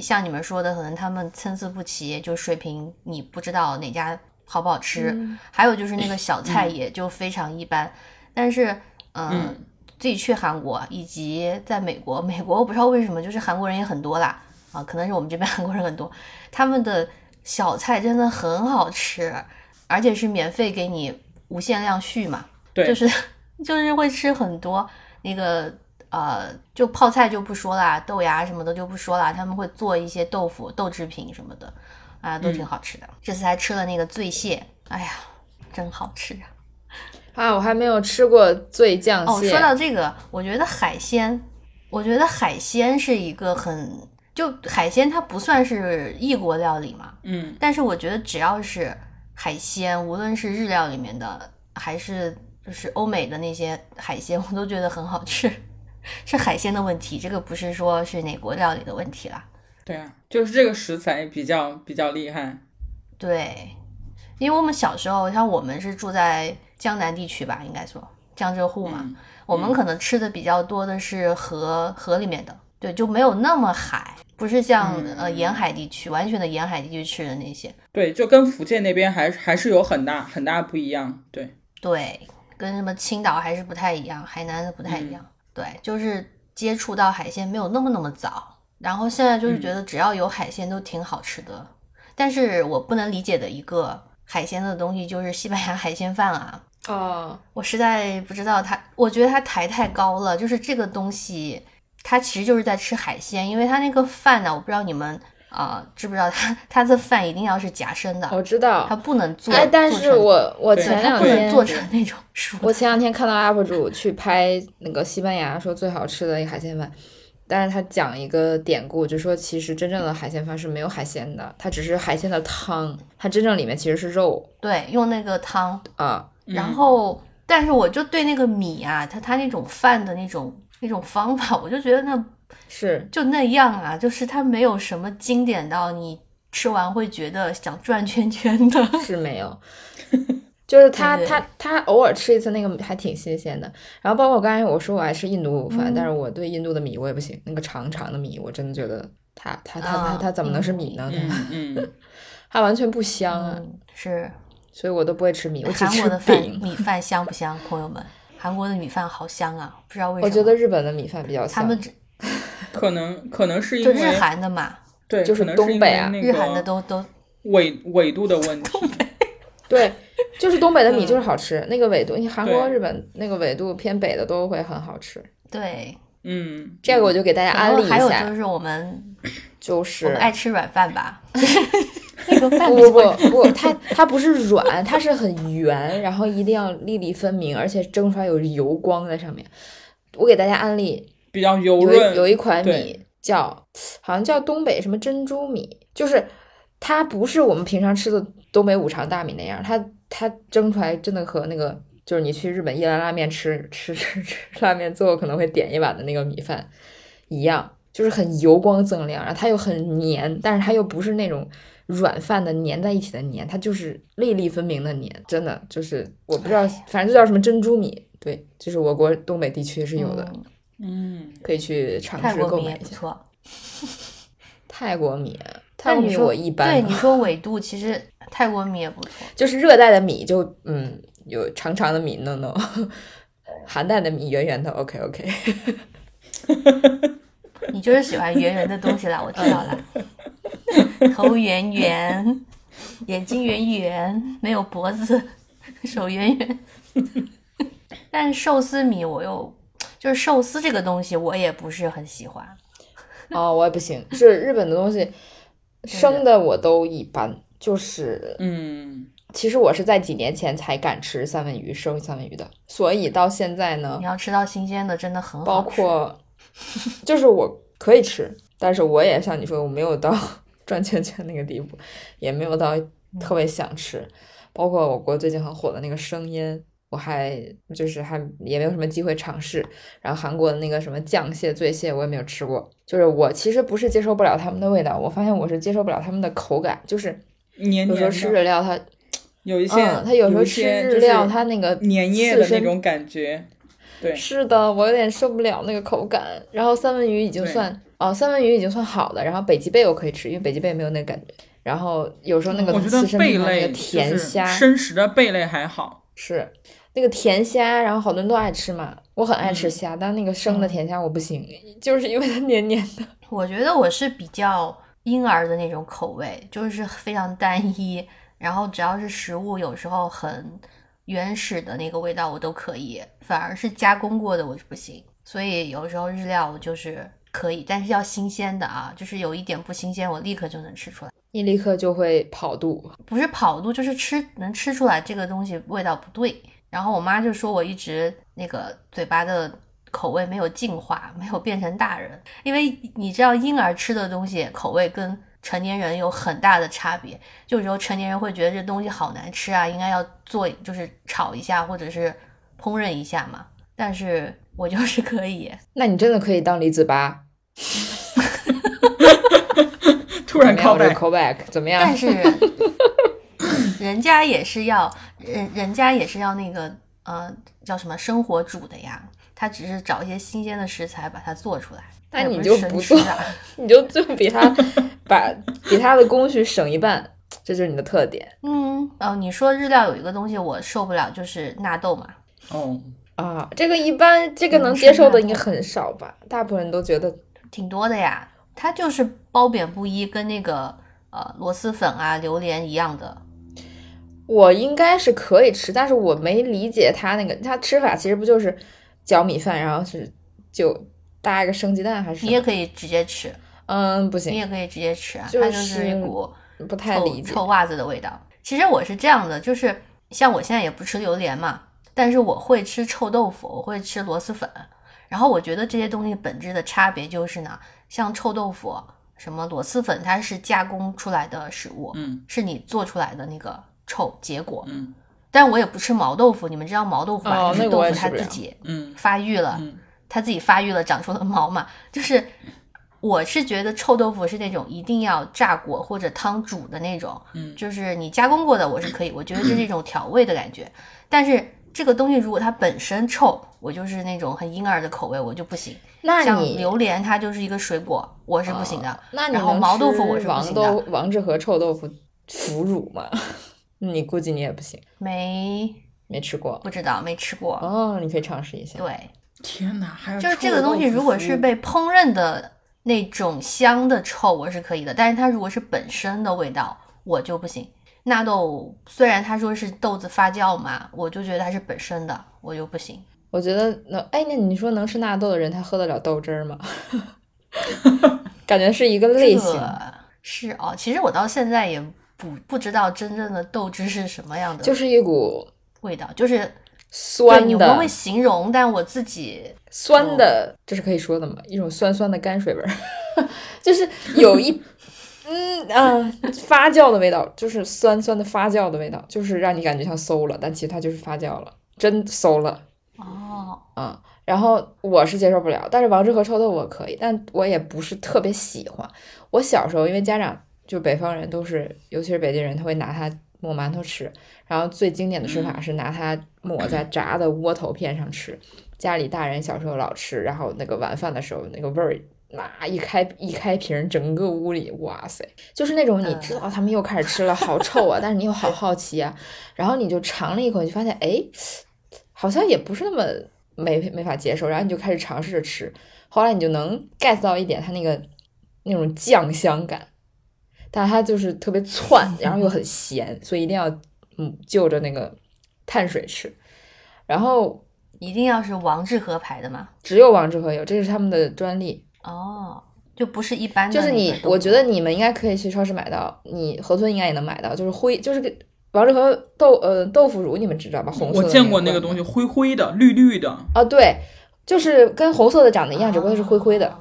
像你们说的，可能他们参差不齐，就水平你不知道哪家好不好吃，嗯还有就是那个 小菜也就非常一般。但是，嗯。嗯自己去韩国以及在美国，美国我不知道为什么，就是韩国人也很多啦，啊，可能是我们这边 韩国人很多，他们的小菜真的很好吃，而且是免费给你无限量续嘛，对，就是 就是会吃很多那个呃，就泡菜就不说啦，豆芽什么的就不说啦，他们会做一些豆腐、豆制品什么的，啊，都挺好吃的。这次还吃了那个醉蟹，哎呀，真好吃啊！啊，我还没有吃过醉酱哦，蟹。说到这个，我觉得海鲜，我觉得海鲜是一个很就海鲜它不算是异国料理嘛，嗯但是我觉得只要是海鲜，无论是日料里面的，还是就是欧美的那些海鲜，我都觉得很好吃。是海鲜的问题，这个不是说是哪国料理的问题啦。对啊，就是这个食材比较比较厉害。对，因为我们小时候，像我们是住在江南地区吧，应该说江浙沪嘛，嗯我们可能吃的比较多的是河河里面的，对，就没有那么海，不是像、嗯呃沿海地区完全的沿海地区吃的那些，对，就跟福建那边还还是有很大很大不一样。对，对，跟什么青岛还是不太一样，海南的不太一样，对，就是接触到海鲜没有那么那么早，然后现在就是觉得只要有海鲜都挺好吃的，但是我不能理解的一个海鲜的东西就是西班牙海鲜饭啊。哦，我实在不知道它，我觉得它抬太高了。就是这个东西，它其实就是在吃海鲜，因为它那个饭呢，我不知道你们啊、知不知道他他的饭一定要是夹生的，我知道他。不能做。哎，但是我我前两天不能做成那种熟。我前两天看到 UP 主去拍那个西班牙说最好吃的一个海鲜饭，但是他讲一个典故，就说其实真正的海鲜饭是没有海鲜的，它只是海鲜的汤，它真正里面其实是肉对，用那个汤，啊。然后，但是我就对那个米啊，它它那种饭的那种那种方法，我就觉得那是就那样啊，就是它没有什么经典到你吃完会觉得想转圈圈的。是没有，就是他他他偶尔吃一次那个还挺新鲜的。然后包括我刚才我说我爱吃印度饭，嗯但是我对印度的米我也不行，那个长长的米我真的觉得它它它它怎么能是米呢？嗯嗯，它完全不香啊，嗯，是所以我都不会吃米，我只吃韩国的饭饼。米饭香不香，朋友们？韩国的米饭好香啊，不知道为什么。我觉得日本的米饭比较香，他们只 可能可能是因就日韩的嘛，对，就是东北啊日韩的都都纬纬度的问题。对，就是东北的米嗯就是好吃，那个纬度，你韩国、日本那个纬度偏北的都会很好吃。对。嗯，这个我就给大家安利一下，还有就是我们就是我们爱吃软饭吧，那个饭不不不不，它它不是软，它是很圆，然后一定要粒粒分明，而且蒸出来有油光在上面。我给大家安利，比较油有润，一有一款米叫好像叫东北什么珍珠米，就是它不是我们平常吃的东北五常大米那样，它它蒸出来真的和那个就是你去日本一兰拉面吃吃 吃吃拉面，最后可能会点一碗的那个米饭一样，就是很油光锃亮，然后它又很黏，但是它又不是那种。软饭的粘在一起的粘，它就是粒粒分明的粘，真的就是我不知道，反正就叫什么珍珠米，对，就是我国东北地区是有的，嗯嗯，可以去尝试泰国米购买一下。也不错。泰国米，泰国米我一般，对你说纬度，其实泰国米也不错。就是热带的米就嗯有长长的米 no no，寒带的米圆圆的 OK OK，你就是喜欢圆圆的东西啦，我知道了。头圆圆，眼睛圆圆，没有脖子，手圆圆。但是寿司米我又就是寿司这个东西，我也不是很喜欢。哦我也不行，是日本的东西生的我都一般，就是嗯，其实我是在几年前才敢吃三文鱼生三文鱼的，所以到现在呢你，要吃到新鲜的，真的很好包括 就是我可以吃，但是我也像你说，我没有到转圈圈那个地步，也没有到特别想吃。包括我国最近很火的那个生腌，我还就是还也没有什么机会尝试。然后韩国的那个什么酱蟹、醉蟹，我也没有吃过。就是我其实不是接受不了他们的味道，我发现我是接受不了他们的口感，就是有时候吃，日料它，有一些，嗯，它有时候吃日料它那个粘液的那种感觉，对，是的，我有点受不了那个口感。然后三文鱼已经算哦，三文鱼已经算好的。然后北极贝我可以吃，因为北极贝没有那个感觉。然后有时候那个我觉得贝类就是甜虾生食的贝类还好，是那个甜虾，然后好多人都爱吃嘛。我很爱吃嗯虾，但那个生的嗯甜虾我不行，就是因为它黏黏的。我觉得我是比较婴儿的那种口味，就是非常单一，然后只要是食物有时候很原始的那个味道我都可以，反而是加工过的我是不行。所以有时候日料我就是可以，但是要新鲜的啊，就是有一点不新鲜，我立刻就能吃出来。你立刻就会跑肚。不是跑肚，就是吃能吃出来这个东西味道不对。然后我妈就说我一直那个嘴巴的口味没有进化，没有变成大人。因为你知道婴儿吃的东西口味跟成年人有很大的差别。就有时候成年人会觉得这东西好难吃啊，应该要做就是炒一下或者是烹饪一下嘛。但是我就是可以，那你真的可以当李子吧。突然靠 call back，callback 怎么样？但是人家也是要人人家也是要那个呃叫什么生活煮的呀，他只是找一些新鲜的食材把它做出来。那你就是不做。你就就比他把比他的工序省一半，这就是你的特点嗯，哦，你说日料有一个东西我受不了，就是纳豆嘛。哦，啊。这个一般这个能嗯接受的应该很少吧？大部分人都觉得挺多的呀，它就是褒贬不一，跟那个呃螺蛳粉啊、榴莲一样的。我应该是可以吃，但是我没理解他那个他吃法其实不就是搅米饭，然后是就搭一个生鸡蛋还是？你也可以直接吃，嗯不行，你也可以直接吃啊，就它就是一股不太臭理解。臭袜子的味道。其实我是这样的，就是像我现在也不吃榴莲嘛，但是我会吃臭豆腐，我会吃螺蛳粉。然后我觉得这些东西本质的差别就是呢，像臭豆腐、什么螺蛳粉，它是加工出来的食物，嗯是你做出来的那个臭结果。嗯但我也不吃毛豆腐，你们知道毛豆腐吧？就是豆腐它自己嗯发育了，嗯它自己发育了，长出了毛嘛。就是我是觉得臭豆腐是那种一定要炸过或者汤煮的那种，嗯就是你加工过的我是可以，我觉得这是一种调味的感觉。但是这个东西如果它本身臭，我就是那种很婴儿的口味，我就不行。像那你榴莲它就是一个水果，我是不行的。那你然后毛豆腐我是不行王豆的，王致和臭豆腐腐乳吗？你估计你也不行，没没吃过不知道没吃过。哦，你可以尝试一下。对，天哪，还有就是这个东西，如果是被烹饪的那种香的臭，我是可以的；但是它如果是本身的味道，我就不行。纳豆虽然他说是豆子发酵嘛，我就觉得它是本身的，我就不行。我觉得那，哎，那你说能吃纳豆的人，他喝得了豆汁儿吗？感觉是一个类型。这个是哦，其实我到现在也不不知道真正的豆汁是什么样的就是一股味道，就是酸的你会不会形容？但我自己酸的，这是可以说的吗？一种酸酸的泔水味儿，就是有一嗯啊发酵的味道，就是酸酸的发酵的味道，就是让你感觉像馊了，但其实它就是发酵了，真馊了。哦，啊、然后我是接受不了，但是王致和臭豆腐我可以，但我也不是特别喜欢。我小时候因为家长就北方人都是，尤其是北京人，他会拿它抹馒头吃，然后最经典的吃法是拿它抹在炸的窝头片上吃。家里大人小时候老吃，然后那个晚饭的时候那个味儿。那一开一开瓶，整个屋里，哇塞，就是那种你知道他们又开始吃了，好臭啊！但是你又好好奇啊，然后你就尝了一口，你就发现，哎，好像也不是那么没没法接受，然后你就开始尝试着吃，后来你就能 get 到一点它那个那种酱香感，但它就是特别窜，然后又很咸，所以一定要嗯就着那个碳水吃。然后一定要是王致和牌的吗？只有王致和有，这是他们的专利。哦，就不是一般的就是你我觉得你们应该可以去超市买到，你河豚应该也能买到，就是灰，就是个王致和豆呃豆腐乳，你们知道吧？红色的我见过那。个东西，灰灰的、绿绿的，啊，对，就是跟红色的长得一样，只不过它是灰灰的，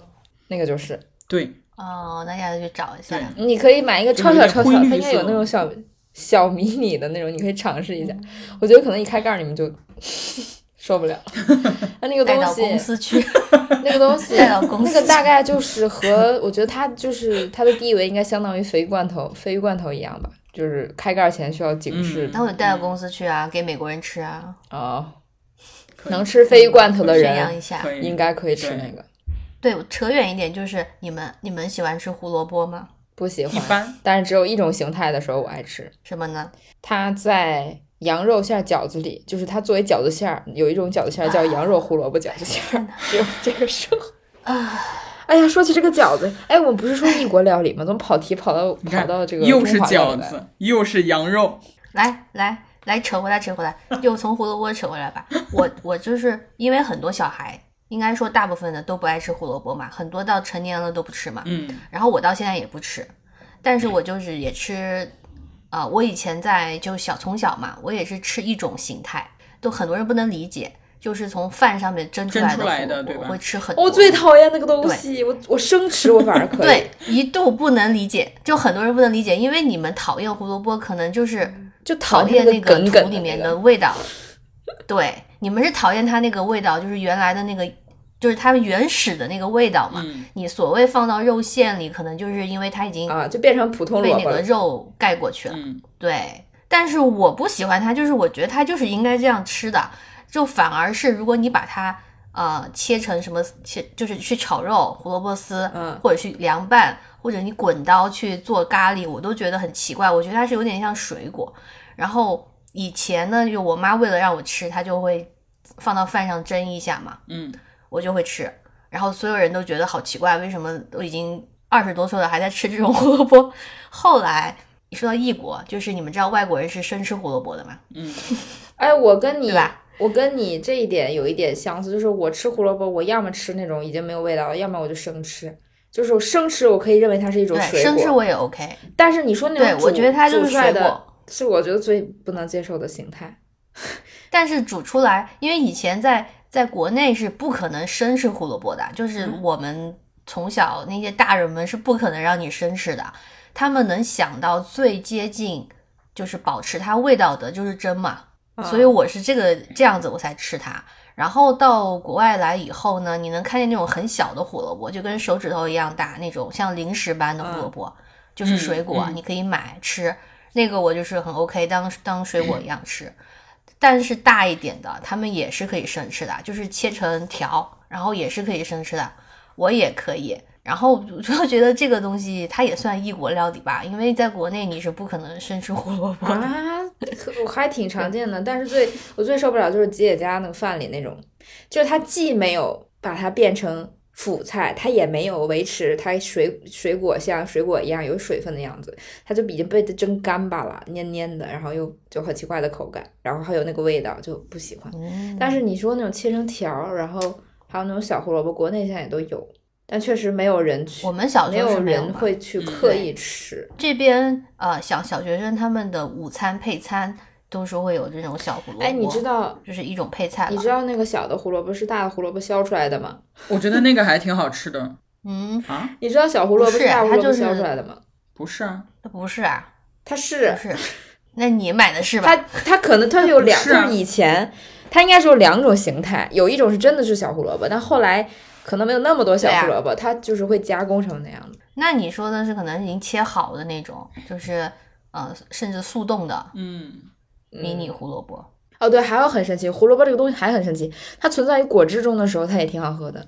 那个就是。对，哦，那下次去找一下。你可以买一个超小超小，它应该有那种小小迷你的那种，你可以尝试一下。我觉得可能一开盖儿你们就 受不了。那那个带到东西，公司去，那个东西，带到公司那个大概就是和我觉得它就是它的地位应该相当于鲱鱼罐头、鲱鱼罐头一样吧，就是开盖儿前需要警示嗯那我带到公司去啊，给美国人吃啊，哦、能吃鲱鱼罐头的人应该可以吃那个。对，扯远一点，就是你们你们喜欢吃胡萝卜吗？不喜欢，一般。但是只有一种形态的时候我爱吃。什么呢？它在羊肉馅儿饺子里，就是它作为饺子馅儿，有一种饺子馅儿叫羊肉胡萝卜饺子馅儿，只有这个时候。啊，哎呀，说起这个饺子，哎，我们不是说异国料理吗？怎么跑题跑到跑到这个又是饺子，又是羊肉，来来来，扯回来扯回来，又从胡萝卜扯回来吧。我我就是因为很多小孩，应该说大部分的都不爱吃胡萝卜嘛，很多到成年了都不吃嘛。嗯，然后我到现在也不吃，但是我就是也吃，啊、我以前在就小从小嘛，我也是吃一种形态，都很多人不能理解，就是从饭上面蒸出来的对吧我会吃很多。我最讨厌那个东西，我我生吃我反而可以。对，一度不能理解，就很多人不能理解，因为你们讨厌胡萝卜，可能就是就讨讨厌厌那个梗梗土里面的味道。对，你们是讨厌它那个味道，就是原来的那个，就是它原始的那个味道嘛。嗯你所谓放到肉馅里，可能就是因为它已经啊，就变成普通被那个。肉盖过去了。嗯，对，但是我不喜欢它，就是我觉得它就是应该这样吃的，就反而是如果你把它呃切成什么切，就是去炒肉、胡萝卜丝，嗯或者去凉拌，或者你滚刀去做咖喱，我都觉得很奇怪。我觉得它是有点像水果。然后以前呢，就我妈为了让我吃，她就会放到饭上蒸一下嘛，嗯，我就会吃。然后所有人都觉得好奇怪，为什么都已经二十多岁了还在吃这种 胡萝卜？后来你说到异国，就是你们知道外国人是生吃胡萝卜的吗？哎，我跟你我跟你这一点有一点相似，就是我吃胡萝卜，我要么吃那种已经没有味道了，要么我就生吃。就是生吃，我可以认为它是一种，水果，生吃我也 OK。但是你说那种，对我觉得它就是水果，是我觉得最不能接受的形态。但是煮出来，因为以前在在国内是不可能生吃胡萝卜的，就是嗯我们从小那些大人们是不可能让你生吃的，他们能想到最接近就是保持它味道的就是蒸嘛，啊所以我是这个这样子我才吃它。然后到国外来以后呢，你能看见那种很小的胡萝卜，就跟手指头一样大那种像零食般的胡萝卜，就是水果，嗯你可以买吃。那个我就是很 OK，当当水果一样吃。但是大一点的，他们也是可以生吃的，就是切成条，然后也是可以生吃的，我也可以。然后我就觉得这个东西它也算异国料理吧，因为在国内你是不可能生吃胡萝卜。啊，我还挺常见的，但是最我最受不了就是吉野家那个饭里那种，就是它既没有把它变成辅菜，它也没有维持它水水果像水果一样有水分的样子，它就已经被它蒸干巴了，黏黏的，然后又就很奇怪的口感，然后还有那个味道就不喜欢。嗯但是你说那种切成条，然后还有那种小胡萝卜，国内现在也都有，但确实没有人去我，们小没时候是有人没有嘛会去嗯刻意吃。这边呃小小学生他们的午餐配餐都是会有这种小胡萝卜，哎，你知道就是一种配菜。你知道那个小的胡萝卜是大的胡萝卜削出来的吗？我觉得那个还挺好吃的嗯，啊，你知道小胡萝卜是大胡萝卜它就是削出来的吗？不是啊，它不是啊，它是不是，那你买的是吧？它它可能它有两，是啊就是以前它应该是有两种形态，有一种是真的是小胡萝卜，但后来可能没有那么多小胡萝卜，它就是会加工成那样的。那你说的是可能已经切好的那种，就是呃甚至速冻的嗯，迷你胡萝卜。哦，对，还有很神奇，胡萝卜这个东西还很神奇，它存在于果汁中的时候，它也挺好喝的，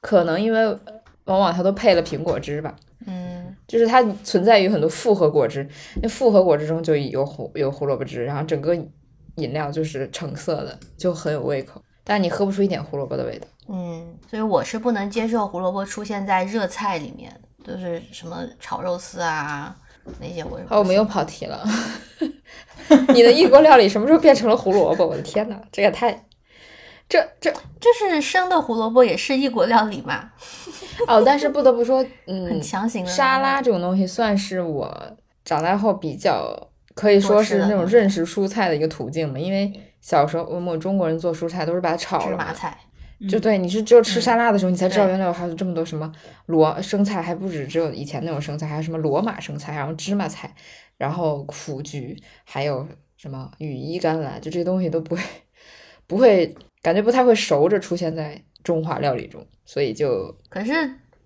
可能因为呃往往它都配了苹果汁吧。嗯，就是它存在于很多复合果汁，那复合果汁中就有胡有胡萝卜汁，然后整个饮料就是橙色的，就很有胃口，但你喝不出一点胡萝卜的味道。嗯，所以我是不能接受胡萝卜出现在热菜里面，就是什么炒肉丝啊那些我好，我们行又跑题了。你的异国料理什么时候变成了胡萝卜？我的天哪，这也太……这这这是生的胡萝卜也是异国料理嘛，哦，但是不得不说，很嗯，强行的沙拉这种东西算是我长大后比较可以说是那种认识蔬菜的一个途径嘛，因为小时候我们中国人做蔬菜都是把它炒了芝麻，菜。就对，你是只有吃沙拉的时候，你才知道原来有还有这么多什么罗生菜，还不止只有以前那种生菜，还有什么罗马生菜，然后芝麻菜，然后苦菊，还有什么羽衣甘蓝，就这些东西都不会不会感觉不太会熟着出现在中华料理中，所以就可是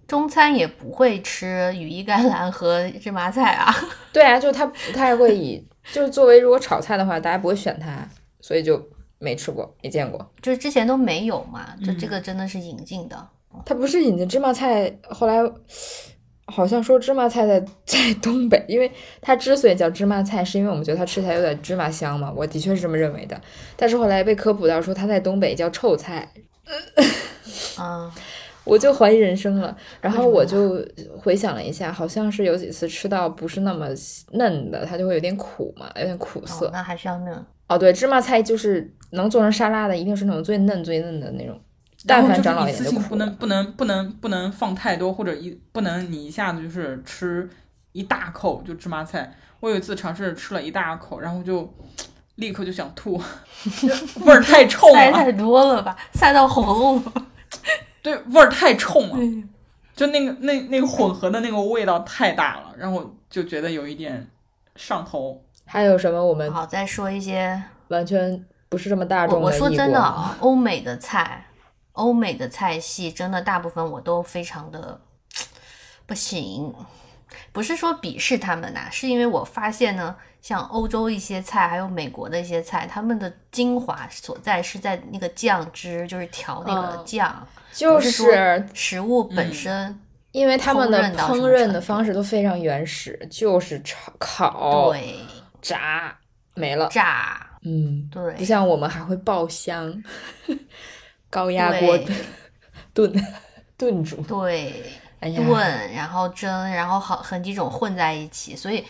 中餐也不会吃羽衣甘蓝和芝麻菜啊。对啊，就它不太会以就是作为如果炒菜的话，大家不会选它，所以就没吃过，没见过。就是之前都没有嘛，就这嗯个真的是引进的。它不是引进芝麻菜，后来好像说芝麻菜在在东北，因为它之所以叫芝麻菜，是因为我们觉得它吃起来有点芝麻香嘛，我的确是这么认为的。但是后来被科普到说它在东北叫臭菜，嗯，我就怀疑人生了。然后我就回想了一下，好像是有几次吃到不是那么嫩的，它就会有点苦嘛，有点苦涩。哦，那还是要嫩。哦，对，芝麻菜就是能做成沙拉的，一定是那种最嫩最嫩的那种，但凡长老一点就一次性不。能不能不能不能放太多，或者一不能你一下子就是吃一大口就芝麻菜。我有一次尝试吃了一大口，然后就立刻就想吐，味儿太臭了，菜太多了吧，塞到喉咙了。对，味儿太冲了，就那个那那个混合的那个味道太大了，然后就觉得有一点上头。还有什么我们好，再说一些，完全不是这么大众的异我说真的啊，欧美的菜，欧美的菜系真的大部分我都非常的不行。不是说鄙视他们呐、是因为我发现呢，像欧洲一些菜，还有美国的一些菜，他们的精华所在是在那个酱汁，就是调那个嗯酱，就是是食物本嗯身。因为他们的烹饪的方式都非常原始，就是炒、烤、对，炸没了。炸，嗯，对不像我们还会爆香，高压锅对炖炖煮。对，哎呀，炖，然后蒸，然后好很几种混在一起，所以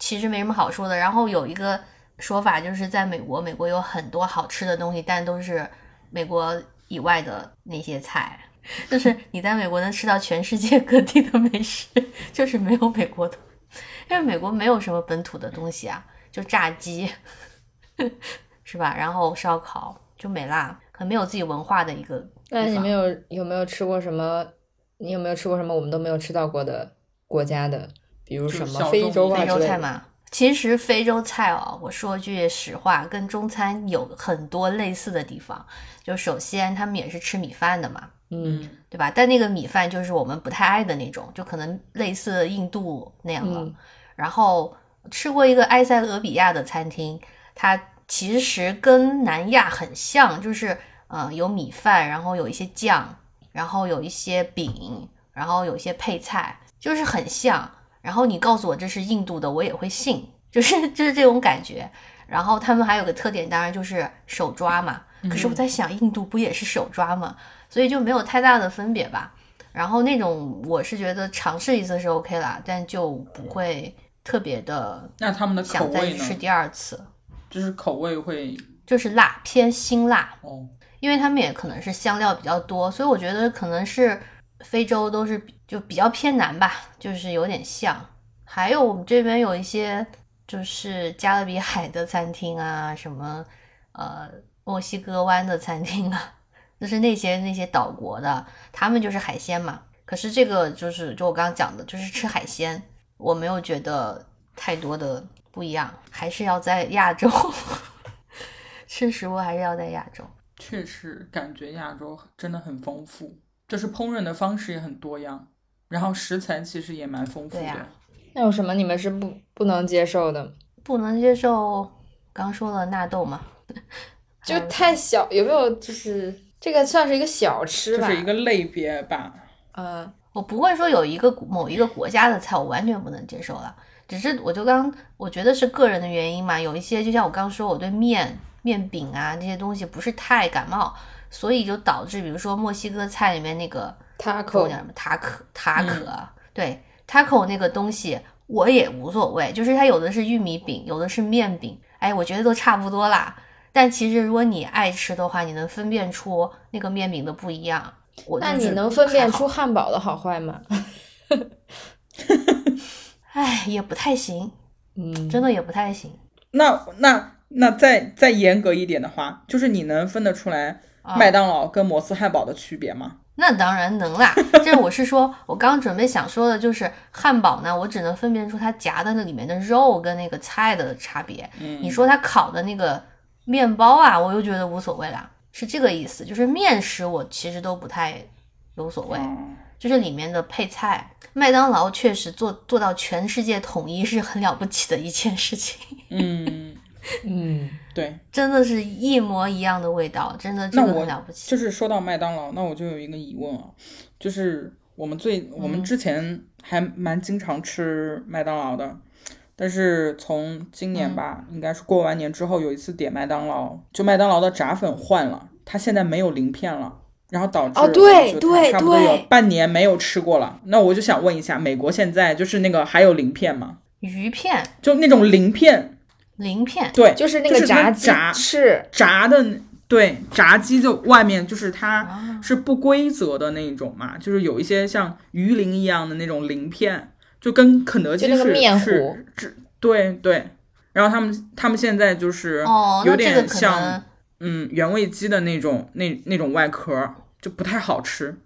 其实没什么好说的。然后有一个说法就是，在美国，美国有很多好吃的东西，但都是美国以外的那些菜。就是你在美国能吃到全世界各地的美食，就是没有美国的，因为美国没有什么本土的东西啊，就炸鸡，是吧？然后烧烤就没啦，可能没有自己文化的一个那你们有有没有吃过什么？你有没有吃过什么我们都没有吃到过的国家的？比如什么非洲啊非洲？菜嘛。其实非洲菜哦，我说句实话，跟中餐有很多类似的地方。就首先他们也是吃米饭的嘛，嗯对吧？但那个米饭就是我们不太爱的那种，就可能类似印度那样的。嗯然后吃过一个埃塞俄比亚的餐厅，它其实跟南亚很像，就是嗯、呃有米饭，然后有一些酱，然后有一些饼，然后有一些配菜，就是很像。然后你告诉我这是印度的，我也会信，就是就是这种感觉。然后他们还有个特点，当然就是手抓嘛。可是我在想，印度不也是手抓吗？所以就没有太大的分别吧。然后那种我是觉得尝试一次是 OK 啦，但就不会特别的那他们的口味呢？去吃第二次，就是口味会就是辣偏辛辣，哦，因为他们也可能是香料比较多，所以我觉得可能是非洲都是就比较偏南吧，就是有点像。还有我们这边有一些就是加勒比海的餐厅啊，什么呃墨西哥湾的餐厅啊，就是那些那些岛国的，他们就是海鲜嘛。可是这个就是就我刚刚讲的，就是吃海鲜，我没有觉得太多的不一样，还是要在亚洲 吃食物，还是要在亚洲。确实感觉亚洲真的很丰富，就是烹饪的方式也很多样，然后食材其实也蛮丰富的。对呀那有什么你们是不不能接受的？不能接受，刚说了纳豆嘛，就太小，有没有就是这个算是一个小吃吧？就是一个类别吧。嗯，我不会说有一个某一个国家的菜我完全不能接受了，只是我就刚我觉得是个人的原因嘛，有一些就像我刚说，我对面面饼啊这些东西不是太感冒，所以就导致比如说墨西哥菜里面那个塔口 o 叫什么塔可塔可，对 taco 那个东西我也无所谓，就是它有的是玉米饼，有的是面饼，哎，我觉得都差不多啦。但其实如果你爱吃的话，你能分辨出那个面饼的不一样。我那你能分辨出汉堡的好坏吗？哎，也不太行，嗯，真的也不太行。那那那再再严格一点的话，就是你能分得出来啊麦当劳跟摩斯汉堡的区别吗？那当然能啦，这我是说，我刚刚准备想说的就是汉堡呢，我只能分辨出它夹的那里面的肉跟那个菜的差别。嗯，你说它烤的那个面包啊，我又觉得无所谓啦，是这个意思。就是面食我其实都不太有所谓，哦就是里面的配菜。麦当劳确实做做到全世界统一是很了不起的一件事情，嗯，嗯，对，真的是一模一样的味道，真的这个那我很了不起。就是说到麦当劳，那我就有一个疑问啊，就是我们最我嗯们之前还蛮经常吃麦当劳的，但是从今嗯年吧，应该是过完年之后有一次点麦当劳，就麦当劳的炸粉换了，它现在没有鳞片了。然后导致哦对就对差不多有对半年没有吃过了。那我就想问一下，美国现在就是那个还有鳞片吗？鱼片、就那种鳞片，鳞片，对，就是那个炸鸡炸翅，炸的，对，炸鸡就外面就是它啊是不规则的那种嘛，就是有一些像鱼鳞一样的那种鳞片，就跟肯德基就那个面是是糊是，对对，然后他们他们现在就是哦，有点像、能嗯原味鸡的那种那那种外壳，就不太好吃。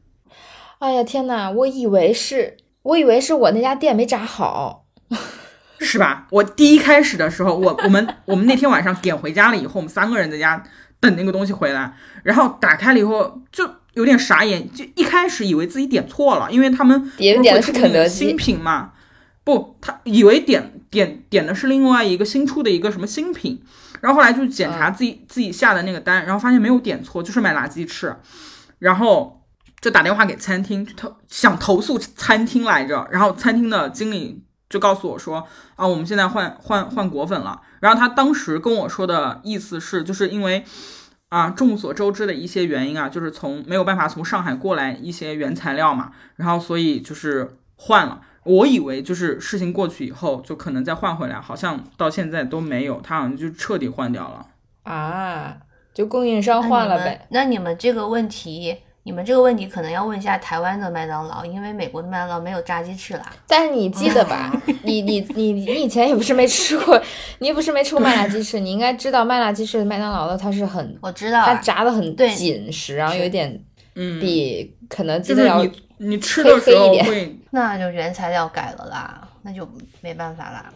哎呀天呐，我以为是，我以为是我那家店没炸好。是吧？我第一开始的时候，我我们我们那天晚上点回家了以后，我们三个人在家等那个东西回来，然后打开了以后就有点傻眼，就一开始以为自己点错了，因为他们点点的是肯德基新品嘛，不，他以为点点点的是另外一个新出的一个什么新品，然后后来就检查自己、自己下的那个单，然后发现没有点错，就是买辣鸡翅，然后。就打电话给餐厅，就投想投诉餐厅来着，然后餐厅的经理就告诉我说，啊，我们现在换换换果粉了。然后他当时跟我说的意思是，就是因为啊，众所周知的一些原因啊，就是从没有办法从上海过来一些原材料嘛，然后所以就是换了。我以为就是事情过去以后就可能再换回来，好像到现在都没有，他好像就彻底换掉了。啊，就供应商换了呗。那你们。那你们这个问题，你们这个问题可能要问一下台湾的麦当劳，因为美国的麦当劳没有炸鸡翅啦。但是你记得吧？你你你你以前也不是没吃过，你也不是没吃过麦辣鸡翅，你应该知道麦辣鸡翅麦当劳的它是很，我知道它啊，炸的很紧实，然后有一点嗯，比肯德基的要就是你你吃的时候黑黑一点会 那就原材料改了啦，那就没办法啦。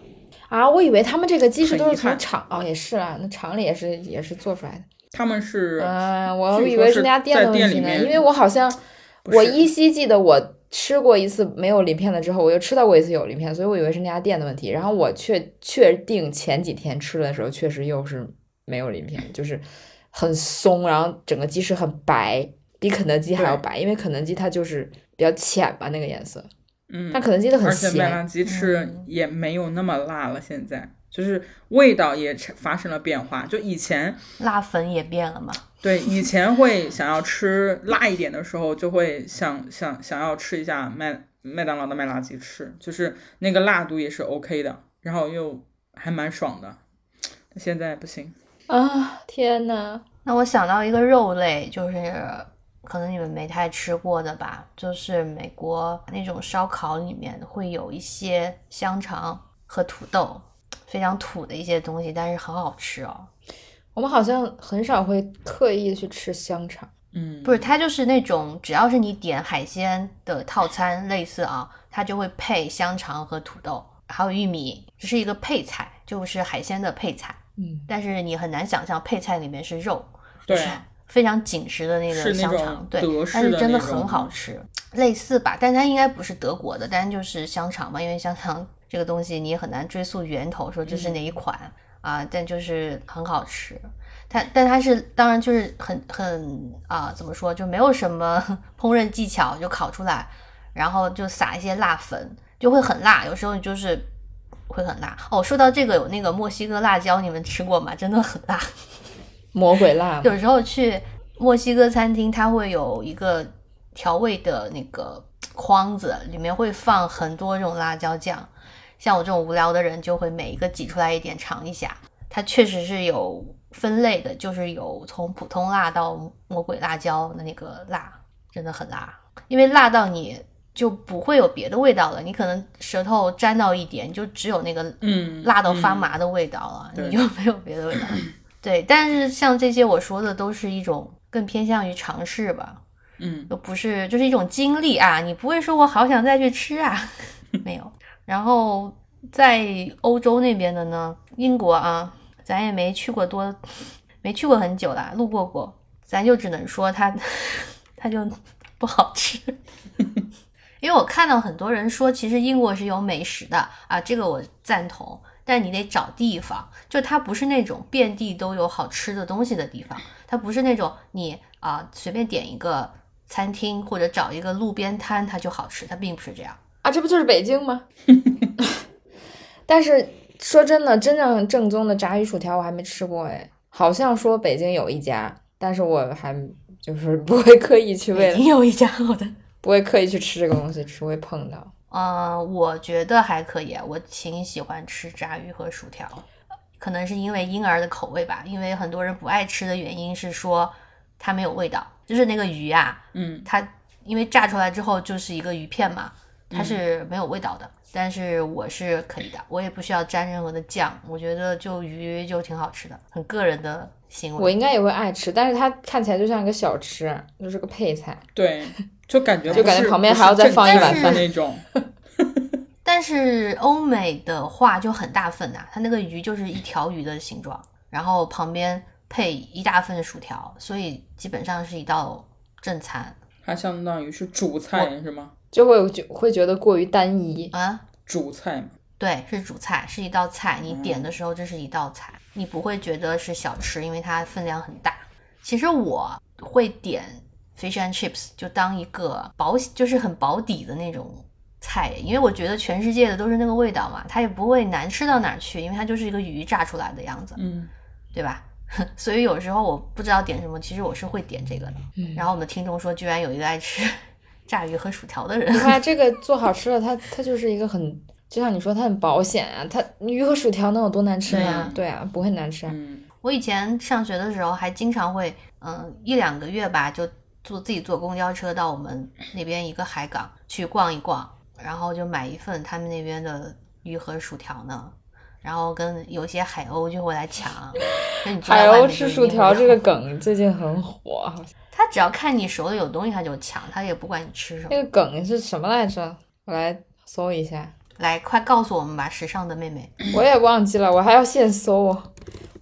啊，我以为他们这个鸡翅都是从厂哦，也是啊，那厂里也是也是做出来的。他们是嗯，我以为是那家店的问题呢，因为我好像我依稀记得我吃过一次没有鳞片的之后，我又吃到过一次有鳞片，所以我以为是那家店的问题。然后我确确定前几天吃的时候，确实又是没有鳞片，就是很松，然后整个鸡翅很白，比肯德基还要白，因为肯德基它就是比较浅吧那个颜色，嗯，但肯德基的很而且麦辣。鸡翅嗯也没有那么辣了，现在就是味道也发生了变化。就以前辣粉也变了嘛，对以前会想要吃辣一点的时候，就会想想想要吃一下麦麦当劳的麦辣鸡翅，就是那个辣度也是 OK 的，然后又还蛮爽的。但现在不行，啊，天呐！那我想到一个肉类，就是可能你们没太吃过的吧，就是美国那种烧烤里面会有一些香肠和土豆，非常土的一些东西，但是很好吃哦。我们好像很少会刻意去吃香肠。嗯，不是，它就是那种只要是你点海鲜的套餐，类似啊，它就会配香肠和土豆，还有玉米，这是一个配菜，就是海鲜的配菜。嗯，但是你很难想象配菜里面是肉，对就是非常紧实的那个香肠，对德，式但是真的很好吃，类似吧，但它应该不是德国的，但就是香肠嘛，因为香肠这个东西你也很难追溯源头，说这是哪一款、啊，但就是很好吃。它但它是当然就是很很啊，怎么说就没有什么 烹饪技巧，就烤出来，然后就撒一些辣粉，就会很辣，有时候就是会很辣。哦，说到这个，有那个墨西哥辣椒，你们吃过吗？真的很辣。魔鬼辣，有时候去墨西哥餐厅，它会有一个调味的那个筐子，里面会放很多这种辣椒酱。像我这种无聊的人，就会每一个挤出来一点尝一下。它确实是有分类的，就是有从普通辣到魔鬼辣椒的那个辣，真的很辣，因为辣到你就不会有别的味道了，你可能舌头沾到一点，就只有那个嗯辣到发嗯麻的味道了，对你就没有别的味道。对，但是像这些我说的都是一种更偏向于尝试吧，嗯都不是就是一种经历啊，你不会说我好想再去吃啊，没有。然后在欧洲那边的呢，英国啊，咱也没去过多，没去过很久啦，路过过，咱就只能说它 它就不好吃。因为我看到很多人说，其实英国是有美食的啊，这个我赞同，但你得找地方，就它不是那种遍地都有好吃的东西的地方，它不是那种你啊随便点一个餐厅或者找一个路边摊它就好吃，它并不是这样。啊，这不就是北京吗？但是说真的，真正正宗的炸鱼薯条我还没吃过哎，好像说北京有一家，但是我还就是不会刻意去为了北京有一家好的，不会刻意去吃这个东西，只会碰到。呃，我觉得还可以啊，我挺喜欢吃炸鱼和薯条，可能是因为婴儿的口味吧，因为很多人不爱吃的原因是说它没有味道，就是那个鱼啊，嗯。它因为炸出来之后就是一个鱼片嘛，它是没有味道的，但是我是可以的，我也不需要沾任何的酱，我觉得就鱼就挺好吃的，很个人的行为。我应该也会爱吃，但是它看起来就像一个小吃，就是个配菜。对，就感觉就感觉旁边还要再放一碗饭那种。但是欧美的话就很大份呐、它那个鱼就是一条鱼的形状，然后旁边配一大份薯条，所以基本上是一道正餐它相当于是主菜是吗？就会就会觉得过于单一。啊。主菜嘛，对，是主菜，是一道菜。你点的时候，这是一道菜，你不会觉得是小吃，因为它分量很大。其实我会点 fish and chips，就当一个保，就是很保底的那种菜，因为我觉得全世界的都是那个味道嘛，它也不会难吃到哪儿去，因为它就是一个鱼炸出来的样子，嗯，对吧？所以有时候我不知道点什么，其实我是会点这个的。嗯然后我们听众说，居然有一个爱吃炸鱼和薯条的人你，看这个做好吃了，它它就是一个很，就像你说，它很保险啊。它鱼和薯条能有多难吃吗对啊？不会难吃我以前上学的时候还经常会，嗯，一两个月吧，就坐自己坐公交车到我们那边一个海港去逛一逛，然后就买一份他们那边的鱼和薯条呢，然后跟有些海鸥就会来抢，海鸥吃薯条这个梗最近很火，他只要看你手里有东西他就抢，他也不管你吃什么。那个梗是什么来着？我来搜一下，来，快告诉我们吧，时尚的妹妹。我也忘记了，我还要现搜。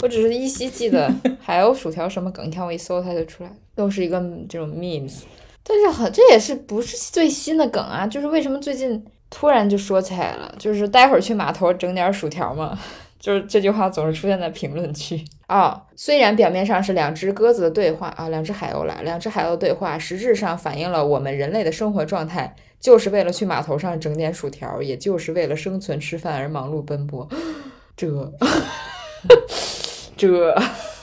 我只是依稀记得 海鸥薯条什么梗，你看我一搜它就出来，又是一个这种 memes。但是很，这也是不是最新的梗啊？就是为什么最近突然就说起来了？就是待会儿去码头整点薯条嘛。就是这句话总是出现在评论区啊、虽然表面上是两只鸽子的对话啊，两只海鸥啦，两只海鸥对话，实质上反映了我们人类的生活状态，就是为了去码头上整点薯条，也就是为了生存吃饭而忙碌奔波。这 这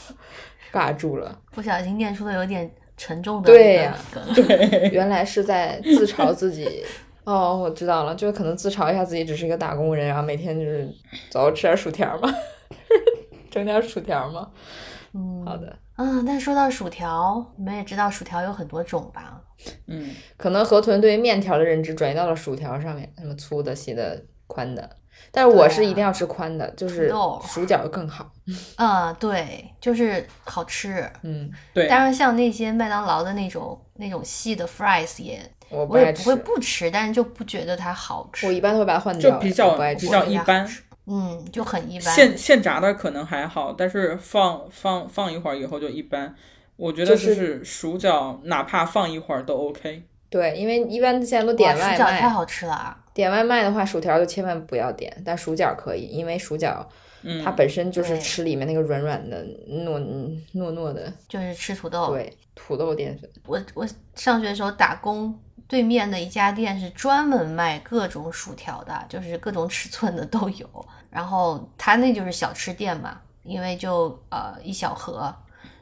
尬住了，不小心念出了有点沉重的对呀梗。原来是在自嘲自己。哦，我知道了，就是可能自嘲一下自己只是一个打工人，然后每天就是走吃点薯条嘛，整点薯条嘛。嗯，好的，嗯，但说到薯条，你们也知道薯条有很多种吧？嗯，可能河豚对于面条的认知转移到了薯条上面，什么粗的、细的、宽的。但是我是一定要吃宽的，就是薯角更好。嗯，对，就是好吃。嗯，对，当然，像那些麦当劳的那种那种细的 fries 也，我不爱吃我也不会，不吃，但是就不觉得它好吃。我一般都会把它换掉，就比较不爱吃比较一般。嗯，就很一般。现现炸的可能还好，但是放放放一会儿以后就一般。我觉得就就是是薯角，哪怕放一会儿都 OK。对，因为一般现在都点外薯角太卖，好吃了啊！点外卖的话，薯条就千万不要点，但薯角可以，因为薯角嗯，它本身就是吃里面那个软软的糯糯糯的，就是吃土豆。对，土豆淀粉。我我上学的时候打工，对面的一家店是专门卖各种薯条的，就是各种尺寸的都有。然后它那就是小吃店嘛，因为就呃一小盒，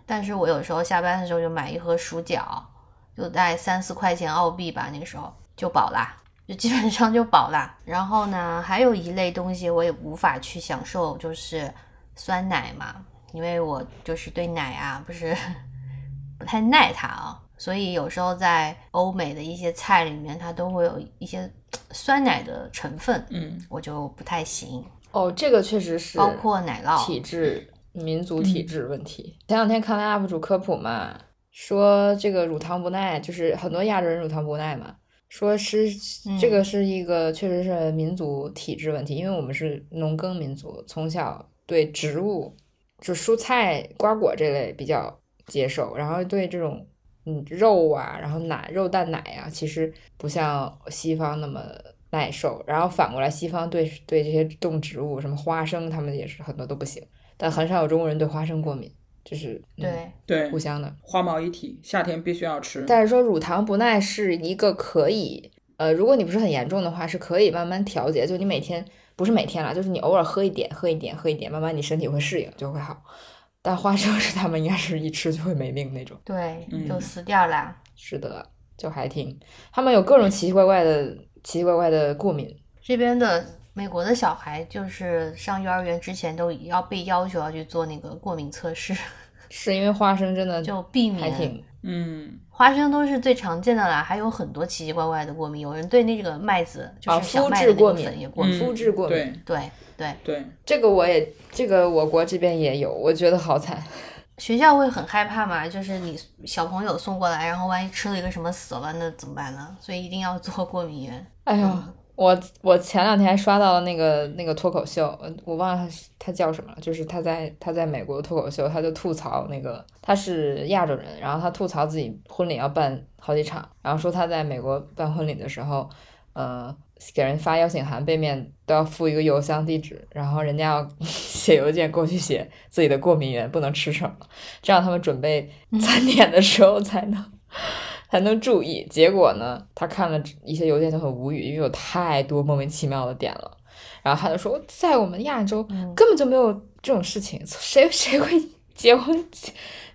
但是我有时候下班的时候就买一盒薯角，就大概三四块钱澳币吧，那个时候就饱啦。就基本上就饱啦。然后呢，还有一类东西我也无法去享受，就是酸奶嘛，因为我就是对奶啊不是 不太耐它啊，所以有时候在欧美的一些菜里面，它都会有一些酸奶的成分，嗯，我就不太行，哦，这个确实是包括奶酪。体质、民族体质问题。前两天看了 UP 主科普嘛，说这个乳糖不耐，就是很多亚洲人乳糖不耐嘛，说是嗯这个是一个确实是民族体质问题，因为我们是农耕民族，从小对植物就蔬菜、瓜果这类比较接受，然后对这种嗯肉啊，然后奶、肉蛋奶啊，其实不像西方那么耐受。然后反过来，西方对对这些动植物，什么花生，他们也是很多都不行。但很少有中国人对花生过敏，就是、嗯、对，对互，相的。花毛一体，夏天必须要吃。但是说乳糖不耐是一个可以，呃，如果你不是很严重的话，是可以慢慢调节。就你每天不是每天啦，就是你偶尔喝一点，喝一点，喝一点，慢慢你身体会适应，就会好。但花生是他们应该是一吃就会没命那种。对，嗯就死掉啦。是的，就还挺，他们有各种奇奇怪怪的、奇奇怪怪的过敏。这边的美国的小孩，就是上幼儿园之前都要被要求要去做那个过敏测试。是因为花生真的 就避免还挺嗯，花生都是最常见的啦，还有很多奇奇怪怪的过敏。有人对那个麦子，就啊是小麦的过敏也过敏。嗯肤质过敏。对对对，对，这个我也这个我国这边也有，我觉得好惨。学校会很害怕嘛，就是你小朋友送过来，然后万一吃了一个什么死了，那怎么办呢？所以一定要做过敏源。哎呀，我我前两天还刷到了那个那个脱口秀，呃我忘了他他叫什么了，就是他在他在美国脱口秀，他就吐槽那个他是亚洲人，然后他吐槽自己婚礼要办好几场，然后说他在美国办婚礼的时候，呃，给人发邀请函背面都要附一个邮箱地址，然后人家要 写邮件过去写自己的过敏源不能吃什么，这样他们准备餐点的时候才能。才能注意。结果呢，他看了一些邮件就很无语，因为有太多莫名其妙的点了。然后他就说，在我们亚洲根本就没有这种事情，谁 谁会结婚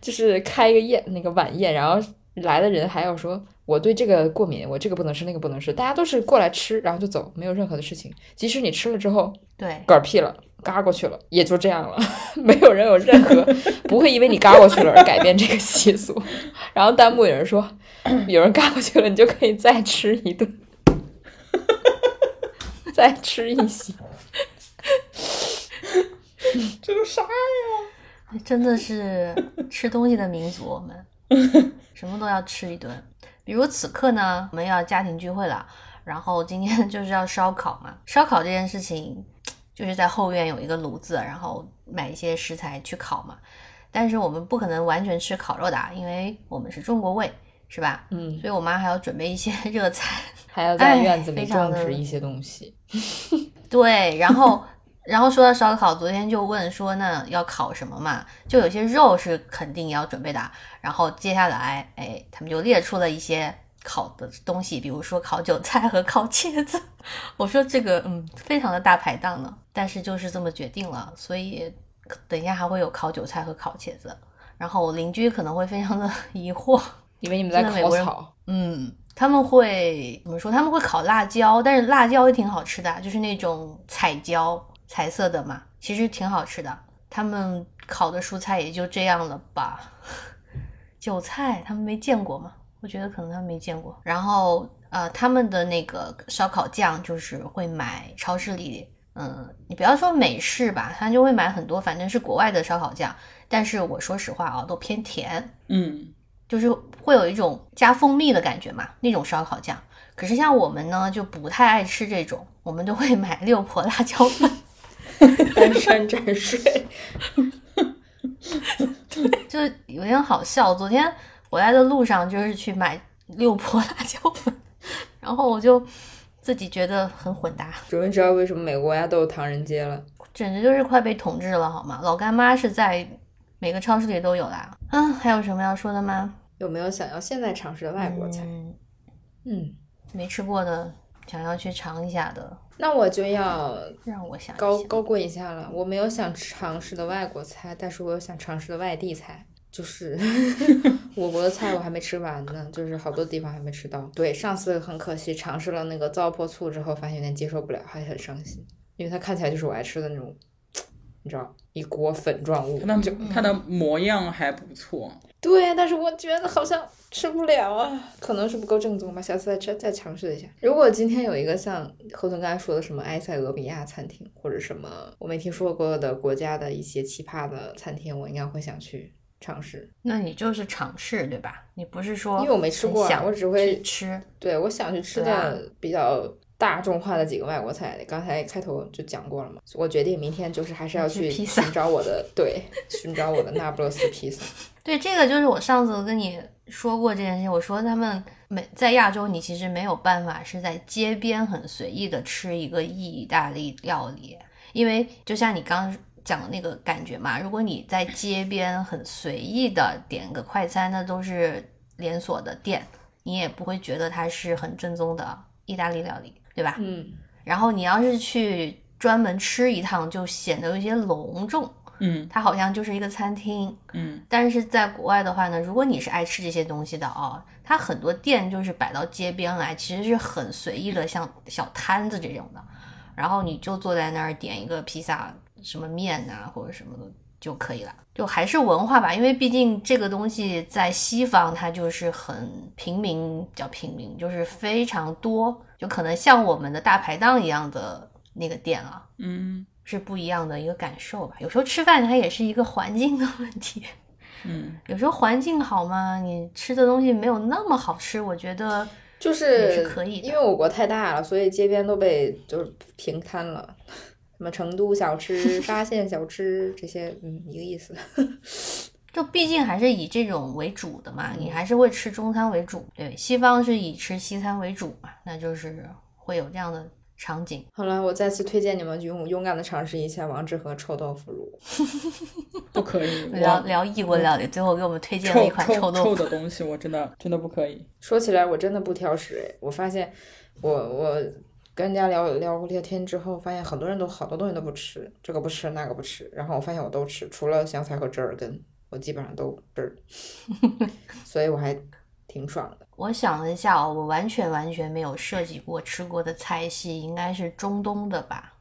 就是开一个宴那个晚宴，然后来的人还要说我对这个过敏，我这个不能吃，那个不能吃，大家都是过来吃，然后就走，没有任何的事情。即使你吃了之后对，嗝屁了。嘎过去了，也就这样了，没有人有任何 不会因为你嘎过去了而改变这个习俗。然后弹幕有人说，有人嘎过去了，你就可以再吃一顿，再吃一席。这都啥呀？真的是吃东西的民族，我们什么都要吃一顿。比如此刻呢，我们要家庭聚会了，然后今天就是要烧烤嘛。烧烤这件事情。就是在后院有一个炉子，然后买一些食材去烤嘛。但是我们不可能完全吃烤肉的，因为我们是中国胃，是吧？嗯，所以我妈还要准备一些 热菜，还要在院子里种植一些东西。对，然后 然后说到烧烤，昨天就问说那要烤什么嘛？就有些肉是肯定要准备的。然后接下来，哎，他们就列出了一些。烤的东西，比如说烤韭菜和烤茄子，我说这个嗯，非常的大排档呢，但是就是这么决定了，所以等一下还会有烤韭菜和烤茄子，然后我邻居可能会非常的 疑惑，以为你们在烤草，嗯，他们会怎么说？他们会烤辣椒，但是辣椒也挺好吃的，就是那种彩椒，彩色的嘛，其实挺好吃的。他们烤的蔬菜也就这样了吧，韭菜他们没见过吗？我觉得可能他们没见过。然后呃，他们的那个烧烤酱就是会买超市里，嗯，你不要说美式吧，他就会买很多，反正是国外的烧烤酱。但是我说实话啊，都偏甜，嗯，就是会有一种加蜂蜜的感觉嘛，那种烧烤酱。可是像我们呢，就不太爱吃这种，我们都会买六婆辣椒粉，单山蘸水。就有点好笑。昨天回来的路上就是去买六婆辣椒粉，然后我就自己觉得很混搭，终于知道为什么每个国家都有唐人街了。简直就是快被统治了，好吗？老干妈是在每个超市里都有啦。嗯，还有什么要说的吗？有没有想要现在尝试的外国菜？嗯，嗯，没吃过的，想要去尝一下的，那我就要 让我想。高高过一下了。我没有想尝试的外国菜，但是我有想尝试的外地菜，就是 我国的菜我还没吃完呢，就是好多地方还没吃到。对，上次很可惜尝试了那个糟粕醋之后，发现有点接受不了，还很伤心，因为它看起来就是我爱吃的那种，你知道，一锅粉状物。它的它的模样还不错，对，但是我觉得好像吃不了啊，可能是不够正宗吧，下次再再再尝试一下。如果今天有一个像何总刚才说的什么埃塞俄比亚餐厅，或者什么我没听说过的国家的一些奇葩的餐厅，我应该会想去尝试，那你就是尝试对吧？你不是说因为我没吃过我只会吃。对我想去吃的比较大众化的几个外国菜，刚才开头就讲过了嘛。我决定明天就是还是要去寻找我的对，寻找我的那不勒斯披萨。对，这个就是我上次跟你说过这件事情。我说他们没在亚洲，你其实没有办法是在街边很随意的吃一个意大利料理，因为就像你刚刚讲的那个感觉嘛，如果你在街边很随意的点个快餐，那都是连锁的店，你也不会觉得它是很正宗的意大利料理，对吧？嗯，然后你要是去专门吃一趟，就显得有些隆重，嗯它好像就是一个餐厅。嗯但是在国外的话呢，如果你是爱吃这些东西的哦，它很多店就是摆到街边来，其实是很随意的，像小摊子这种的。然后你就坐在那儿点一个披萨，什么面啊或者什么的，就可以了。就还是文化吧，因为毕竟这个东西在西方它就是很平民，叫平民，就是非常多，就可能像我们的大排档一样的那个店啊，嗯是不一样的一个感受吧。有时候吃饭它也是一个环境的问题，嗯，有时候环境好嘛，你吃的东西没有那么好吃，我觉得就也是是可以的因为我国太大了，所以街边都被就是平摊了。什么成都小吃、沙县小吃这些，嗯，一个意思。就毕竟还是以这种为主的嘛，你还是会吃中餐为主，对，西方是以吃西餐为主嘛，那就是会有这样的场景。好了，我再次推荐你们勇勇敢的尝试一下王致和臭豆腐乳。不可以，聊聊异国料理，最后给我们推荐了一款臭臭豆腐，臭的东西，我真的真的不可以。说起来，我真的不挑食哎，我发现我我跟人家聊聊聊天之后，发现很多人都好多东西都不吃，这个不吃那个不吃，然后我发现我都吃，除了香菜和折耳根，我基本上都吃，所以我还挺爽的。我想了一下哦，我完全完全没有涉及过吃过的菜系，应该是中东的吧？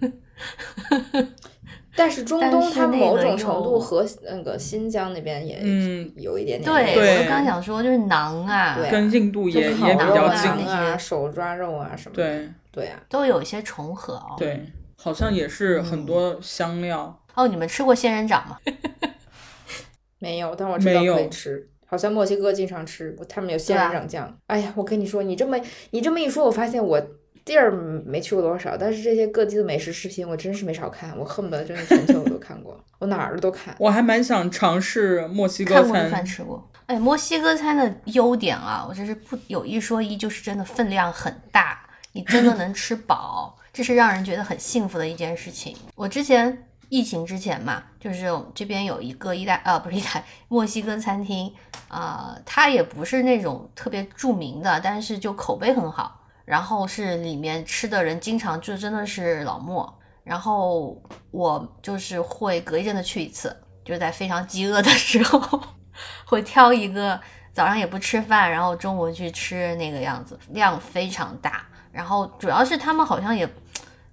但是中东它某种程度和那个新疆那边也嗯有一点点对，我刚想说，就是馕啊，对跟印度也就是也比较烤肉啊、近啊、手抓肉啊什么的。对对啊，都有一些重合哦。，对，好像也是很多香料。哦，你们吃过仙人掌吗？没有，但我知道没有可以吃。好像墨西哥经常吃，他们有仙人掌酱。哎呀，我跟你说，你这么你这么一说，我发现我地儿没去过多少，但是这些各地的美食视频我真是没少看，我恨不得真的全球我都看过，我哪儿都看。我还蛮想尝试墨西哥看过吃过。哎，墨西哥餐的优点啊，我这是不有一说一，就是真的分量很大，你真的能吃饱，这是让人觉得很幸福的一件事情。我之前疫情之前嘛，就是这边有一个意大呃不是意大墨西哥餐厅啊、它也不是那种特别著名的，但是就口碑很好，然后是里面吃的人经常就真的是老莫，然后我就是会隔一阵子去一次，就是在非常饥饿的时候。会挑一个早上也不吃饭，然后中午去吃那个样子，量非常大。然后主要是他们好像也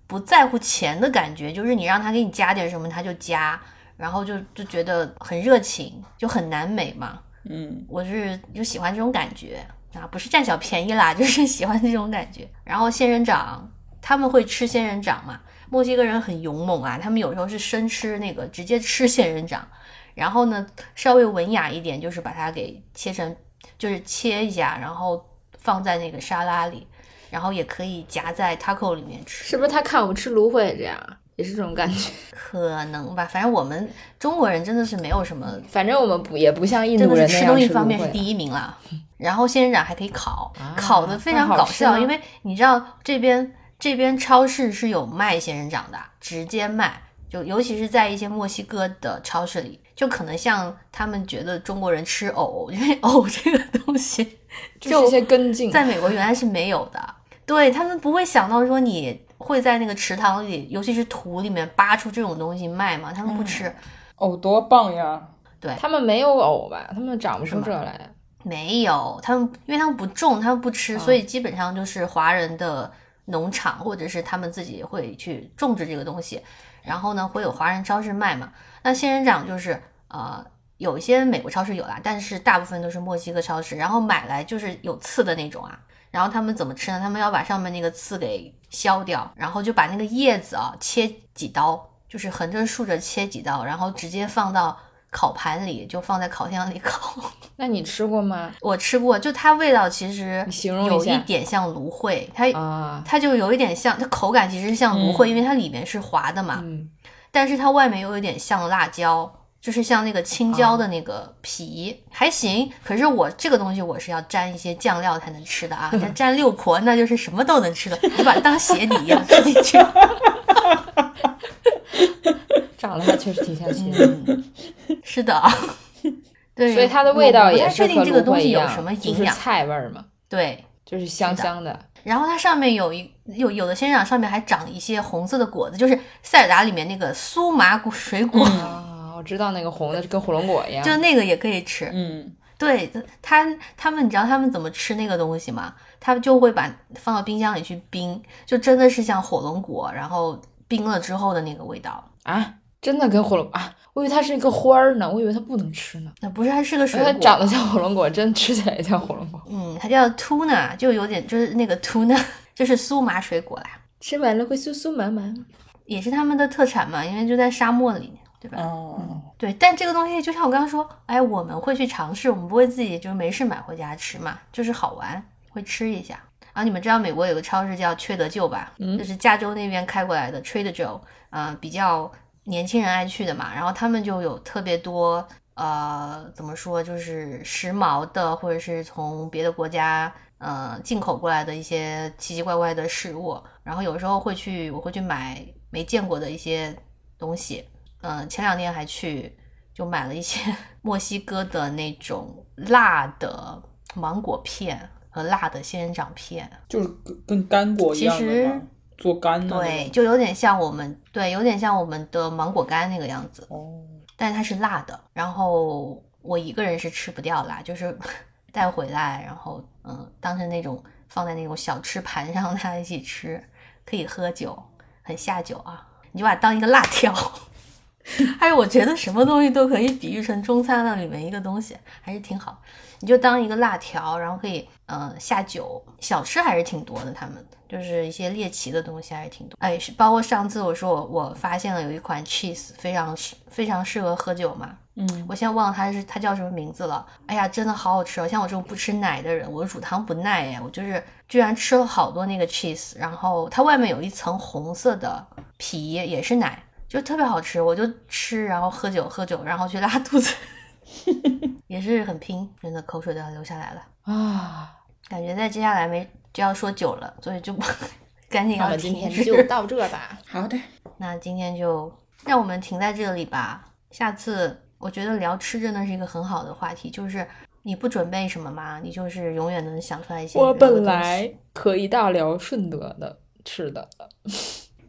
不在乎钱的感觉，就是你让他给你加点什么他就加，然后就就觉得很热情，就很难美嘛。嗯，我是就喜欢这种感觉啊，不是占小便宜啦，就是喜欢这种感觉。然后仙人掌，他们会吃仙人掌嘛？墨西哥人很勇猛啊，他们有时候是生吃那个，直接吃仙人掌。然后呢，稍微文雅一点，就是把它给切成，就是切一下，然后放在那个沙拉里，然后也可以夹在 taco 里面吃。是不是他看我们吃芦荟这样，也是这种感觉？可能吧，反正我们中国人真的是没有什么反正我们不也不像印度人那样是吃东西方面是第一名啦。然后仙人掌还可以烤，啊烤的非常搞笑，因为你知道这边这边超市是有卖仙人掌的，直接卖，就尤其是在一些墨西哥的超市里，就可能像他们觉得中国人吃藕，因为藕 这个东西就是一些根茎。在美国原来是没有的，对他们不会想到说你会在那个池塘里，尤其是土里面扒出这种东西卖嘛，他们不吃。藕，多棒呀！对他们没有藕吧？他们长不出这来。没有，他们因为他们不种，他们不吃，啊所以基本上就是华人的农场或者是他们自己会去种植这个东西，然后呢会有华人超市卖嘛。那仙人掌就是呃有一些美国超市有啦，但是大部分都是墨西哥超市，然后买来就是有刺的那种啊。然后他们怎么吃呢？他们要把上面那个刺给削掉，然后就把那个叶子啊切几刀，就是横着竖着切几刀，然后直接放到烤盘里，就放在烤箱里烤。那你吃过吗？我吃过，就它味道其实有一点像芦荟，它、啊，它就有一点像，它口感其实像芦荟，嗯。因为它里面是滑的嘛，嗯，但是它外面又有点像辣椒，就是像那个青椒的那个皮，还行。可是我这个东西我是要沾一些酱料才能吃的啊，像蘸六婆那就是什么都能吃的，你把它当鞋底一样吃进去。长得还确实挺像鞋底。嗯，是的，对，所以它的味道也是确定这个东西有什么就是营养，菜味儿嘛，对。就是香香的。然后它上面有一有有的仙人掌上面还长一些红色的果子，就是塞尔达里面那个苏麻果水果，啊，我知道那个红的跟火龙果一样。就那个也可以吃。嗯，对，他他们你知道他们怎么吃那个东西吗？他们就会把放到冰箱里去冰，就真的是像火龙果，然后冰了之后的那个味道。啊，真的跟火龙啊，我以为它是一个花儿呢，我以为它不能吃呢。那不是，它是个水果，它长得像火龙果，真吃起来也像火龙果。嗯，它叫 tuna，就有点就是那个 tuna，就是苏麻水果啦，吃完了会酥酥麻麻。也是他们的特产嘛，因为就在沙漠里面，对吧？哦，对，但这个东西就像我刚刚说，哎，我们会去尝试，我们不会自己就没事买回家吃嘛，就是好玩，会吃一下。然后你们知道美国有个超市叫缺德舅吧？嗯就是加州那边开过来的 Trader Joe，呃，比较年轻人爱去的嘛。然后他们就有特别多，呃，怎么说，就是时髦的，或者是从别的国家呃进口过来的一些奇奇怪怪的食物。然后有时候会去，我会去买没见过的一些东西。嗯、前两天还去就买了一些 墨西哥的那种辣的芒果片和辣的仙人掌片。就是跟跟干果一样其实做干的对，就有点像我们对，有点像我们的芒果干那个样子，哦，但是它是辣的。然后我一个人是吃不掉辣，就是 带回来，然后嗯，当成那种放在那种小吃盘上，大家一起吃，可以喝酒，很下酒啊。你就把它当一个辣条。还有，我觉得什么东西都可以比喻成中餐的里面一个东西，还是挺好。你就当一个辣条，然后可以嗯、呃下酒，小吃还是挺多的。他们就是一些猎奇的东西还是挺多。哎，是包括上次我说我我发现了有一款 cheese 非常适非常适合喝酒嘛，嗯，我现在忘了它是它叫什么名字了。哎呀，真的好好吃哦！像我这种不吃奶的人，我乳糖不耐哎，我就是居然吃了好多那个 cheese，然后它外面有一层红色的皮，也是奶，就特别好吃。我就吃，然后喝酒喝酒，然后去拉肚子，也是很拼，真的口水都要流下来了。啊，感觉在接下来没就要说酒了，所以就 赶紧要停就到这吧。好的，那今天就让我们停在这里吧。下次我觉得聊吃真的是一个很好的话题，就是你不准备什么嘛，你就是永远能想出来一些。我本来可以大聊顺德的吃的的。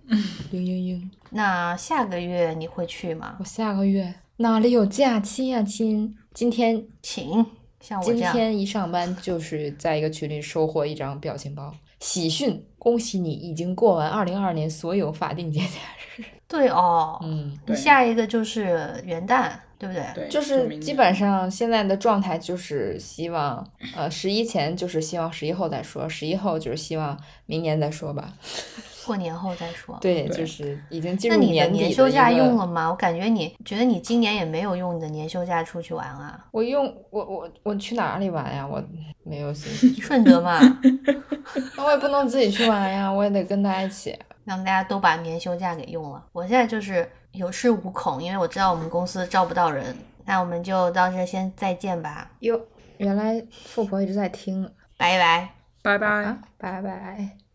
嘤嘤嘤！那下个月你会去吗我？下个月哪里有假期呀、亲？今天请，像我这样，今天一上班就是在一个群里收获一张表情包，喜讯，恭喜你已经过完二零二二年所有法定节假日。对哦，嗯，你下一个就是元旦，对不对？对，就是基本上现在的状态就是希望，呃，十一前就是希望十一后再说，十一后就是希望明年再说吧。过年后再说。对，就是已经进那你的入年年休假用了吗？我感觉你觉得你今年也没有用你的年休假出去玩啊，我用我我我去哪里玩呀？我没有心思去，顺德嘛，那我也不能自己去玩呀，我也得跟大家一起。让大家都把年休假给用了。我现在就是有恃无恐，因为我知道我们公司招不到人。那我们就到这先再见吧，哟，原来富婆一直在听拜拜。拜拜。啊，拜拜。